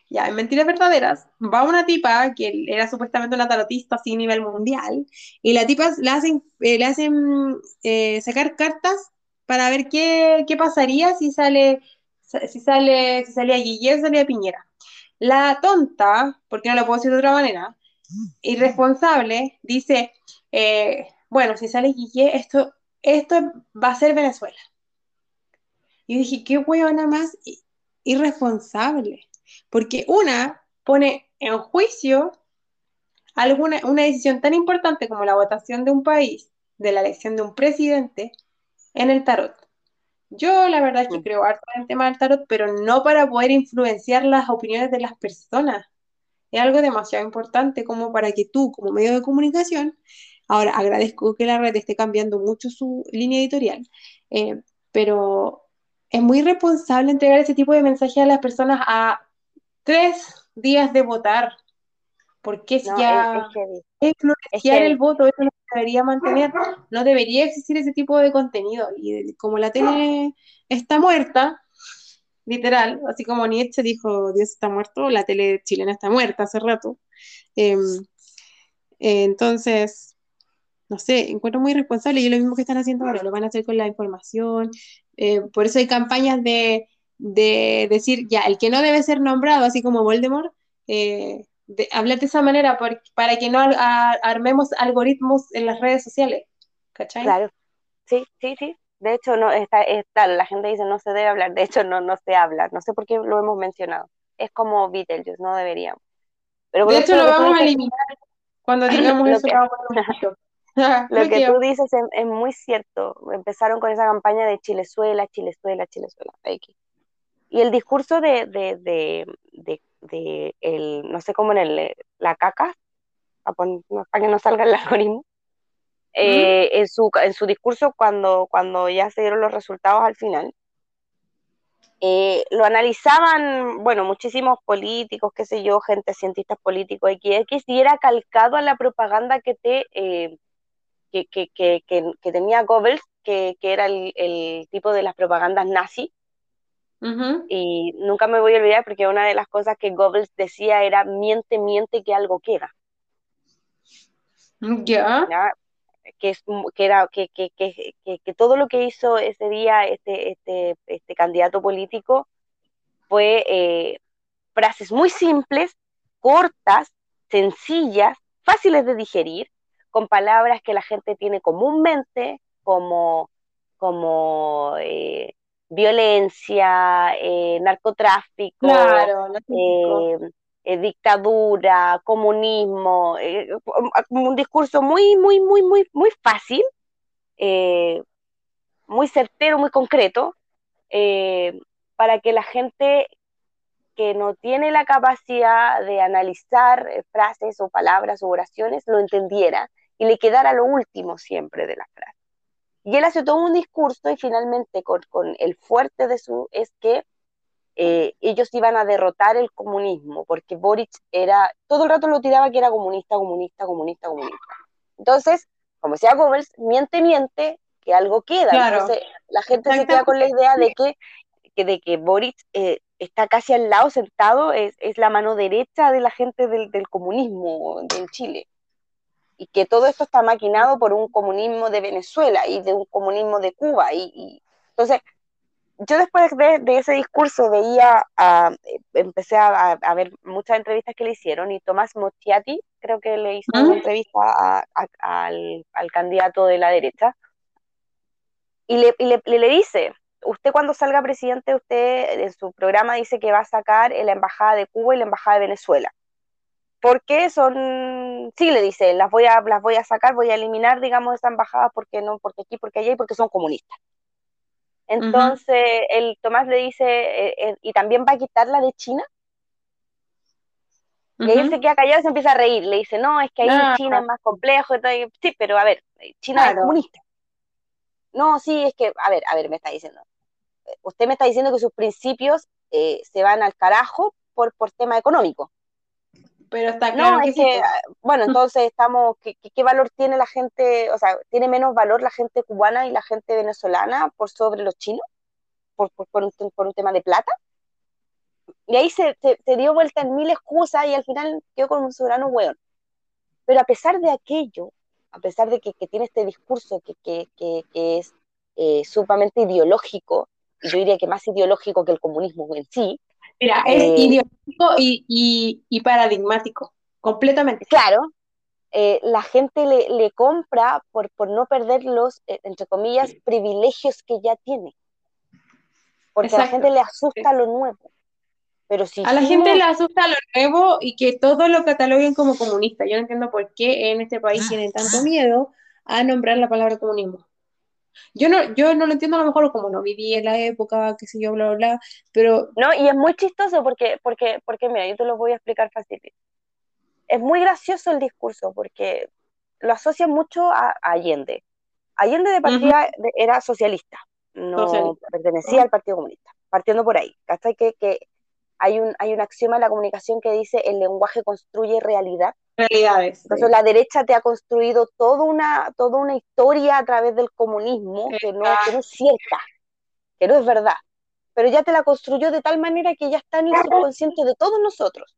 Ya, en Mentiras Verdaderas va una tipa que era supuestamente una tarotista así a nivel mundial y la tipa hacen, eh, le hacen eh, sacar cartas para ver qué, qué, pasaría si sale, si sale, si salía Guillermo, salía Piñera. La tonta, porque no lo puedo decir de otra manera, irresponsable, dice, eh, bueno, si sale Guille, esto, esto va a ser Venezuela. Y dije, qué huevona más irresponsable, porque una pone en juicio alguna, una decisión tan importante como la votación de un país, de la elección de un presidente, en el tarot. Yo la verdad es que creo harto en el tema del tarot, pero no para poder influenciar las opiniones de las personas. Es algo demasiado importante como para que tú, como medio de comunicación, ahora agradezco que la red esté cambiando mucho su línea editorial, eh, pero es muy responsable entregar ese tipo de mensaje a las personas a tres días de votar, porque si ya influenciar el voto, eso no debería mantener, no debería existir ese tipo de contenido. Y como la tele está muerta, literal, así como Nietzsche dijo Dios está muerto, la tele chilena está muerta hace rato. Em, entonces, no sé, encuentro muy responsable y es lo mismo que están haciendo ahora, lo van a hacer con la información. Eh, por eso hay campañas de, de, decir, ya, el que no debe ser nombrado, así como Voldemort, eh, de hablar de esa manera para que no armemos algoritmos en las redes sociales. ¿Cachai? Claro, sí, sí, sí. De hecho, no está, está, la gente dice no se debe hablar, de hecho no, no se habla, no sé por qué lo hemos mencionado. Es como Beetlejuice, no deberíamos. Pero de hecho lo vamos a eliminar cuando digamos eso. lo que tú dices es, muy cierto. Empezaron con esa campaña de Chilezuela, Chilezuela, Chilezuela. Y el discurso de, de, de de el, no sé cómo en el, la caca, para, que no salga el algoritmo, eh, en, su, en su discurso cuando, cuando ya se dieron los resultados al final, eh, lo analizaban, bueno, muchísimos políticos, qué sé yo, gente, cientistas políticos, XX, y era calcado a la propaganda que te... Eh, que, que, que, que, tenía Goebbels, que, era el, el, tipo de las propagandas nazi, y nunca me voy a olvidar porque una de las cosas que Goebbels decía era miente, miente que algo queda. Ya. Que, es, que, era, que, que, que, que, todo lo que hizo ese día este, este, este candidato político fue eh, frases muy simples, cortas, sencillas, fáciles de digerir, con palabras que la gente tiene comúnmente, como, como eh, violencia, eh, narcotráfico, eh, eh, dictadura, comunismo, un discurso muy, muy, muy, muy, muy fácil, muy certero, muy concreto, para que la gente que no tiene la capacidad de analizar frases o palabras o oraciones lo entendiera y le quedara lo último siempre de la frase. Y él hace todo un discurso y finalmente con, el fuerte de su es que eh, ellos iban a derrotar el comunismo, porque Boric era, todo el rato lo tiraba que era comunista, comunista, comunista, comunista. Entonces, como decía Goebbels, miente, miente, que algo queda. Entonces, la gente se queda con la idea de que, de que Boric eh, está casi al lado, sentado, es, es, la mano derecha de la gente del, del comunismo en Chile y que todo esto está maquinado por un comunismo de Venezuela y de un comunismo de Cuba. Y, entonces, yo después de, ese discurso veía, empecé a, ver muchas entrevistas que le hicieron y Tomás Mochiati creo que le hizo una entrevista al, candidato de la derecha y le, y le, le dice, usted cuando salga presidente, usted en su programa dice que va a sacar la embajada de Cuba y la embajada de Venezuela porque son, sí le dice, las voy a, las voy a sacar, voy a eliminar, digamos, esa embajada porque no, porque aquí, porque allá y porque son comunistas. Entonces, el Tomás le dice, eh, eh, ¿y también va a quitar la de China? Y ahí se queda callado y se empieza a reír. Le dice, no, es que ahí Ah. China es más complejo. Y- Sí, pero a ver, China es comunista. No, sí, es que, a ver, a ver, me está diciendo. Usted me está diciendo que sus principios eh, se van al carajo por, por tema económico. Pero está No, claro que es que, bueno, entonces estamos, ¿qué, qué- valor tiene la gente? O sea, ¿tiene menos valor la gente cubana y la gente venezolana por sobre los chinos? ¿Por, por, por un, por un tema de plata? Y ahí se, se- se dio vuelta en mil excusas y al final quedó con un soberano hueón. Pero a pesar de aquello, a pesar de que, que tiene este discurso que, que, que, es eh, sumamente ideológico, yo diría que más ideológico que el comunismo en sí, Mira, es eh, ideológico y, y, y paradigmático, completamente. claro, eh, la gente le, le compra por, por no perder los, eh, entre comillas, privilegios que ya tiene. Porque a la Exacto. gente le asusta lo nuevo. Pero si A la gente no- le asusta lo nuevo y que todo lo cataloguen como comunista. Yo no entiendo por qué en este país tienen tanto miedo a nombrar la palabra comunismo. Yo no, yo no lo entiendo a lo mejor como no viví en la época, qué sé yo, bla, bla, bla, pero No, y es muy chistoso porque, porque, porque mira, yo te lo voy a explicar fácil. Es muy gracioso el discurso porque lo asocian mucho a, a Allende. Allende de partida era socialista, no Socialista. pertenecía al Partido Comunista, partiendo por ahí. ¿Cachai? Que, que hay un, hay un axioma en la comunicación que dice el lenguaje construye realidad. realidades. Entonces la derecha te ha construido toda una, toda una historia a través del comunismo que no, que no es cierta, que no es verdad. Pero ya te la construyó de tal manera que ya está en el subconsciente de todos nosotros.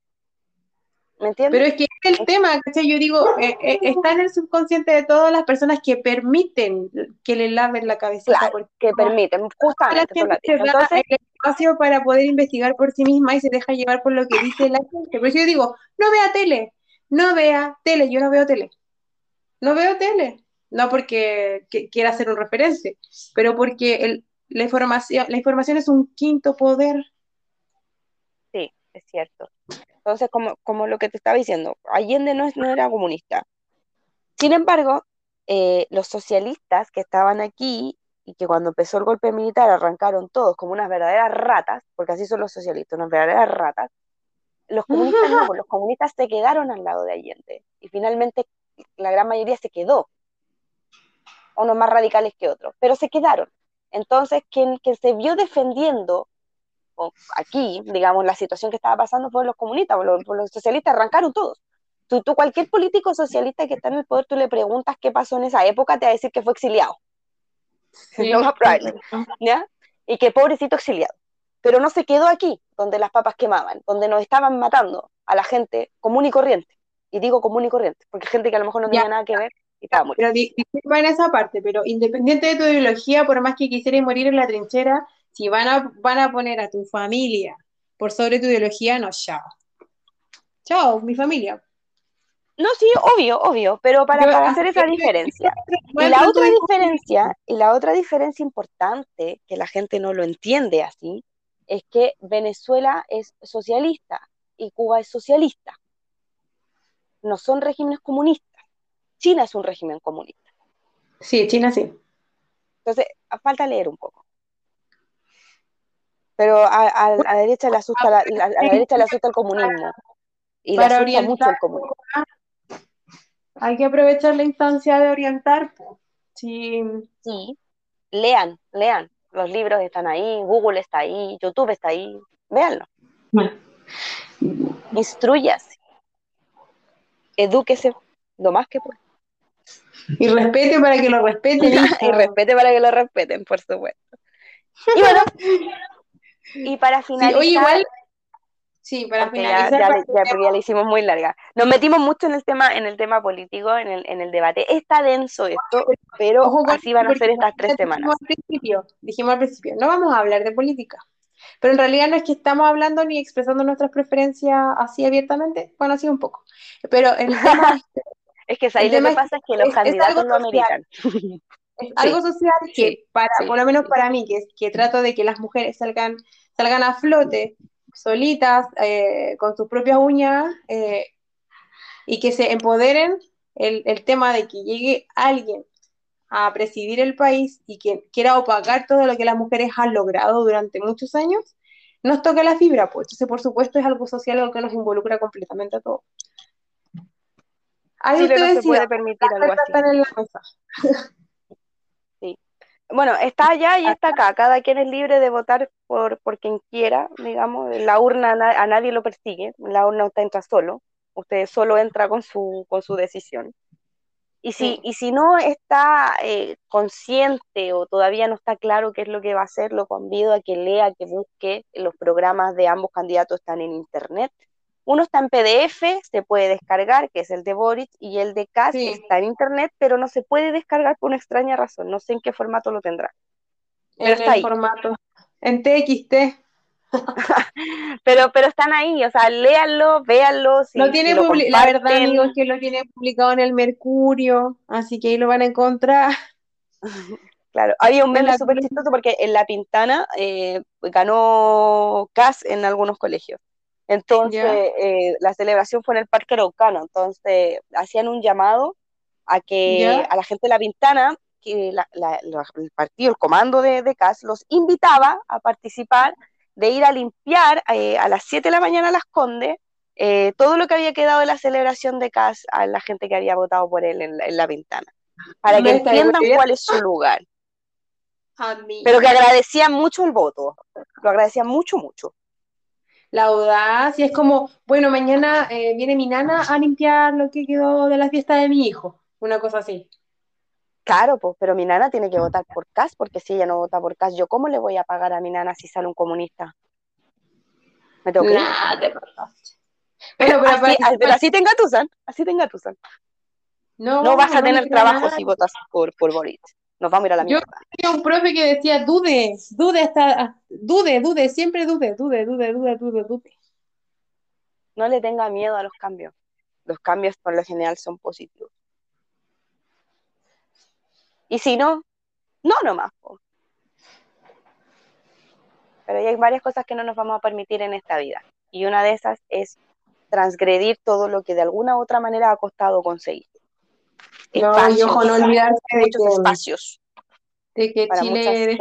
¿Me entiendes? Pero es que es el tema, ¿cachai? Yo digo, eh, eh, está en el subconsciente de todas las personas que permiten que le laven la cabecita. claro, porque que permiten, la justamente. gente se da Entonces, el espacio para poder investigar por sí misma y se deja llevar por lo que dice la gente. Por eso yo digo, no vea tele, no vea tele, yo no veo tele. No veo tele. No porque que- quiera hacer un referente, pero porque el- la información, la información es un quinto poder. sí, es cierto. Entonces, como, como lo que te estaba diciendo, Allende no, era comunista. Sin embargo, eh, los socialistas que estaban aquí y que cuando empezó el golpe militar arrancaron todos como unas verdaderas ratas, porque así son los socialistas, unas verdaderas ratas, los comunistas no, pues los comunistas se quedaron al lado de Allende y finalmente la gran mayoría se quedó, unos más radicales que otros, pero se quedaron. Entonces, quien, quien se vio defendiendo o aquí, digamos, la situación que estaba pasando fue los comunistas, los, los socialistas arrancaron todos. Tú, tú, cualquier político socialista que está en el poder, tú le preguntas qué pasó en esa época, te va a decir que fue exiliado. Sí. Más probable. ¿ya? Y que pobrecito exiliado. Pero no se quedó aquí, donde las papas quemaban, donde nos estaban matando a la gente común y corriente. Y digo común y corriente, porque gente que a lo mejor no Ya. tenía nada que ver y estaba muriendo. Pero di- disculpa en esa parte, pero independiente de tu ideología, por más que quisieras morir en la trinchera, si van a, van a poner a tu familia por sobre tu ideología, no, chao. Chao, mi familia. No, sí, obvio, obvio, pero para, para hacer esa diferencia. Y la otra diferencia, y la otra diferencia importante, que la gente no lo entiende así, es que Venezuela es socialista y Cuba es socialista. No son regímenes comunistas. China es un régimen comunista. Sí, China sí. Entonces, falta leer un poco. Pero a, a- a la derecha le asusta la, a la derecha le asusta el comunismo. Y le asusta mucho el comunismo. Hay que aprovechar la instancia de orientar. Sí, Sí, lean, lean. Los libros están ahí, Google está ahí, YouTube está ahí. Véanlo. Instruyase. Edúquese lo más que pueda. Y respete para que lo respeten. y respete para que lo respeten, por supuesto. Y bueno, y para Sí, finalizar, oye, igual. Sí, para ya, finalizar. ya ya- ya la hicimos muy larga. Nos metimos mucho en el tema, en el tema político, en el, en el debate. Está denso esto, pero Ojo así van a ser estas tres dijimos semanas. al principio, dijimos al principio, no vamos a hablar de política. Pero en realidad no es que estamos hablando ni expresando nuestras preferencias así abiertamente. Bueno, sí un poco. Pero el tema es, que ahí lo que pasa es que los es- candidatos social. ameritan. es algo social que sí, para, sí, por lo menos para mí, que, que trato de que las mujeres salgan, salgan a flote solitas, eh, con sus propias uñas, eh, y que se empoderen el, el tema de que llegue alguien a presidir el país y que quiera opacar todo lo que las mujeres han logrado durante muchos años, nos toca la fibra, pues. Entonces, por supuesto, es algo social algo que nos involucra completamente a todos. Ahí no se puede permitir algo así. sí. Bueno, está allá y está acá. Cada quien es libre de votar por, por quien quiera, digamos. La urna a nadie lo persigue. La urna usted entra solo. Usted solo entra con su, con su decisión. Y si, y si no está eh, consciente o todavía no está claro qué es lo que va a hacer, lo convido a que lea, que busque. Los programas de ambos candidatos están en internet. Uno está en PDF, se puede descargar, que es el de Boric, y el de Kass está en internet, pero no se puede descargar por una extraña razón. No sé en qué formato lo tendrá. Pero en está el formato. En TXT. pero, pero están ahí, o sea, léanlo, véanlo. no tiene la verdad, amigos, que lo tiene publicado en el Mercurio, así que ahí lo van a encontrar. Claro, había un meme súper chistoso porque en La Pintana eh, ganó CAS en algunos colegios. Entonces, eh, la celebración fue en el Parque Araucano. Entonces, hacían un llamado a que a la gente de La Pintana, que el partido, el comando de, de CAS, los invitaba a participar de ir a limpiar eh, a las 7 de la mañana a Las Condes eh, todo lo que había quedado de la celebración de CAS a la gente que había votado por él en, la ventana, para que entiendan cuál es su lugar. Pero que agradecían mucho el voto, lo agradecían mucho, mucho. La audacia es como, bueno, mañana eh, viene mi nana a limpiar lo que quedó de la fiesta de mi hijo, una cosa así. Claro, pues, pero mi nana tiene que votar por CAS, porque si ella no vota por CAS, ¿yo cómo le voy a pagar a mi nana si sale un comunista? ¿Me tengo que Pero, pero, así, pero así te engatusan, así te engatusan. No, no vas a tener trabajo si votas por, por Boris. Nos vamos a ir a la mierda. Yo tenía un profe que decía, dude, dude hasta, dude, dude, siempre dude, dude, dude, dude, dude, dude. No le tenga miedo a los cambios. Los cambios por lo general son positivos. Y si no, no nomás. Pero hay varias cosas que no nos vamos a permitir en esta vida. Y una de esas es transgredir todo lo que de alguna u otra manera ha costado conseguir. No, y ojo, no olvidarse de muchos que, espacios. De que Chile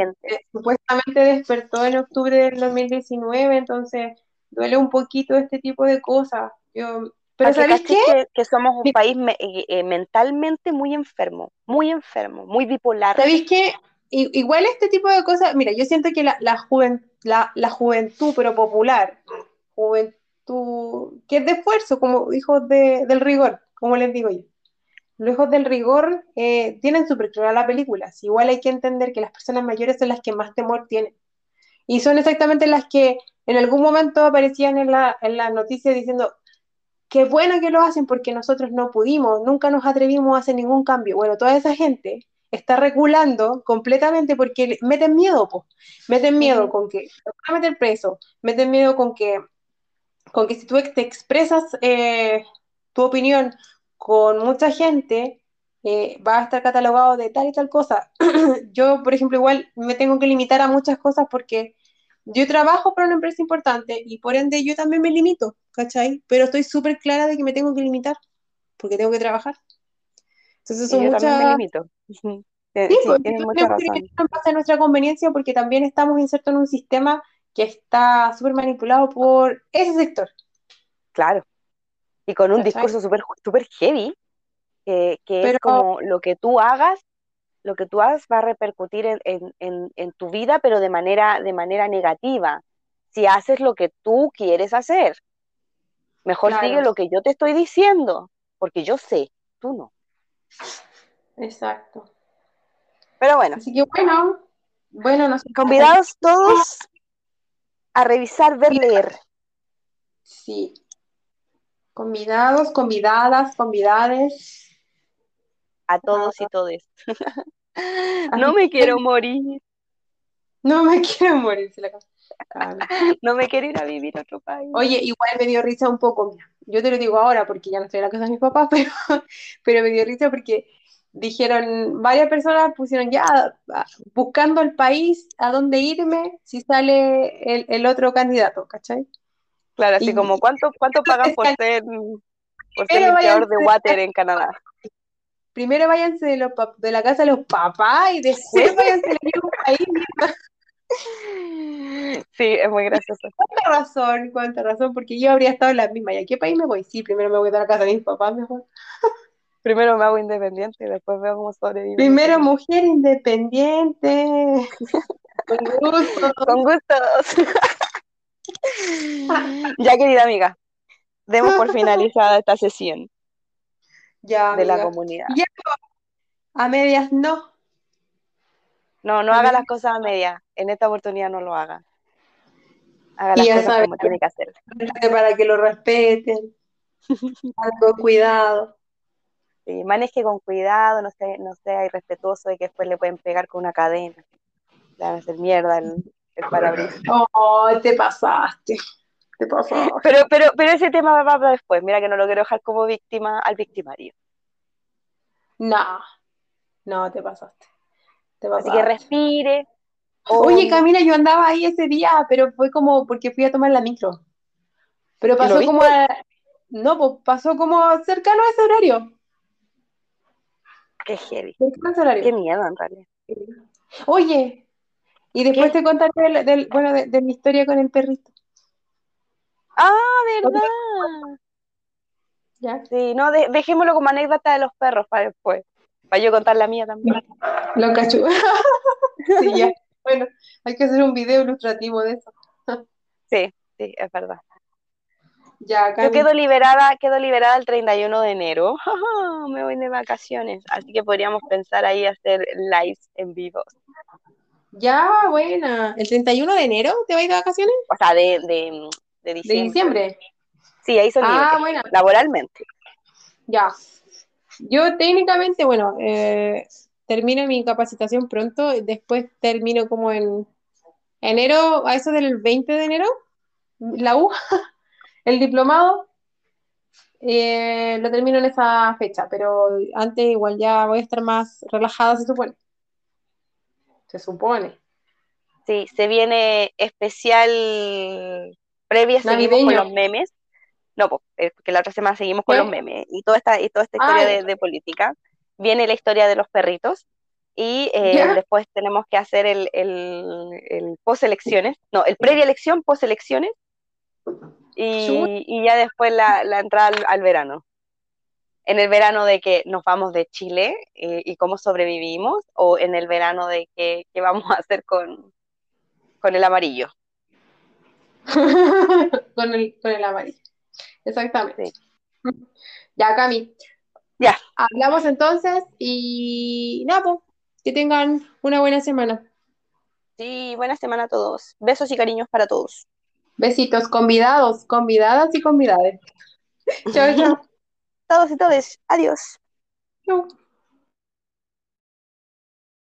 supuestamente despertó en octubre del 2019, entonces duele un poquito este tipo de cosas. Yo pero ¿sabes qué? Que, somos un país eh, eh, mentalmente muy enfermo, muy enfermo, muy bipolar. ¿Sabéis qué? Igual este tipo de cosas, mira, yo siento que la, la, la, juventud, pero popular, juventud, que es de esfuerzo, como hijos de, del rigor, como les digo yo. Los hijos del rigor eh, tienen súper clara la película. Igual hay que entender que las personas mayores son las que más temor tienen. Y son exactamente las que en algún momento aparecían en la, en la noticia diciendo, qué bueno que lo hacen porque nosotros no pudimos, nunca nos atrevimos a hacer ningún cambio. Bueno, toda esa gente está reculando completamente porque meten miedo, pues. Meten miedo con que te van a meter preso, meten miedo con que, con que si tú te expresas eh, tu opinión con mucha gente, eh, va a estar catalogado de tal y tal cosa. Yo, por ejemplo, igual me tengo que limitar a muchas cosas porque yo trabajo para una empresa importante y por ende yo también me limito, ¿cachai? Pero estoy súper clara de que me tengo que limitar porque tengo que trabajar. Entonces son yo muchas... también me limito. Sí, sí porque mucha razón. nuestra conveniencia porque también estamos insertos en un sistema que está súper manipulado por ese sector. Claro. Y con un discurso súper super heavy, que, que es como lo que tú hagas lo que tú hagas va a repercutir en, tu vida, pero de manera, de manera negativa. Si haces lo que tú quieres hacer, mejor sigue lo que yo te estoy diciendo, porque yo sé, tú no. Exacto. Pero bueno. Así que bueno, bueno, nos convidados todos a revisar, ver, leer. Sí. Convidados, convidadas, convidades a todos y todes. no me quiero morir. No me quiero morir, la No me quiero ir a vivir a otro país. Oye, igual me dio risa un poco, mira. Yo te lo digo ahora porque ya no estoy en la casa de mis papás, pero, pero me dio risa porque dijeron, varias personas pusieron ya buscando el país a dónde irme si sale el, otro candidato, ¿cachai? Claro, así como ¿cuánto, cuánto pagan por ser, por ser limpiador de water en Canadá? primero váyanse de, los de la casa de los papás y después váyanse a un país. Sí, es muy gracioso. Cuánta razón, cuánta razón, porque yo habría estado en la misma. ¿Y a qué país me voy? Sí, primero me voy a dar a casa de mis papás mejor. Primero me hago independiente y después veo cómo sobrevivo. Primero mujer independiente. Con gusto. Con gustos. ya, querida amiga, demos por finalizada esta sesión Ya, de la comunidad. Ya, A medias no. No, no A haga las cosas a media. En esta oportunidad no lo haga. Haga Y las cosas sabe. como tiene que hacer. Para que lo respeten. Con cuidado. Sí, maneje con cuidado, no sea, no sea irrespetuoso de que después le pueden pegar con una cadena. Le van a hacer mierda el, el parabrisas. Oh, te pasaste. Te pasaste. Pero, pero, pero ese tema va para después. Mira que no lo quiero dejar como víctima al victimario. No. No, te pasaste. Te Así pasaste. que respire. Oye. Camila, yo andaba ahí ese día, pero fue como porque fui a tomar la micro. Pero ¿Y lo pasó como a... No, pues pasó como cercano a ese horario. Qué heavy. Cercano a ese horario. Qué miedo en realidad. Oye, y después ¿Qué? te contaré del, del- bueno, de, de mi historia con el perrito. Ah, ¿verdad? ¿Ya? Sí, no, de- dejémoslo como anécdota de los perros para después. Para yo contar la mía también. Lo cacho. Sí, ya. Bueno, hay que hacer un video ilustrativo de eso. Sí, sí, es verdad. Ya, Yo quedo liberada, quedo liberada el 31 de enero. Me voy de vacaciones, así que podríamos pensar ahí hacer lives en vivo. Ya, buena. ¿El 31 de enero te ir de vacaciones? O sea, de, de, de ¿De diciembre. diciembre? Sí, ahí son Ah, buena. laboralmente. Ya. Yo técnicamente, bueno, eh, termino mi capacitación pronto, después termino como en enero, a eso del 20 de enero, la U, el diplomado, eh, lo termino en esa fecha, pero antes igual ya voy a estar más relajada, se supone. Se supone. Sí, se viene especial previa, seguimos con los memes. No, eh, porque la otra semana seguimos con ¿Qué? los memes y toda esta, y toda esta historia Ah, de, de política. Viene la historia de los perritos y eh, después tenemos que hacer el, el, el post-elecciones, no, el previa elección, post-elecciones y, y ya después la, la entrada al, al verano. En el verano de que nos vamos de Chile eh, y cómo sobrevivimos o en el verano de que, qué vamos a hacer con, con el amarillo. Con el, con el amarillo. Exactamente. Sí. Ya, Cami. Ya. Hablamos entonces y nada, pues, que tengan una buena semana. Sí, buena semana a todos. Besos y cariños para todos. Besitos, convidados, convidadas y convidades. Chao, chao. Todos y todas. Adiós.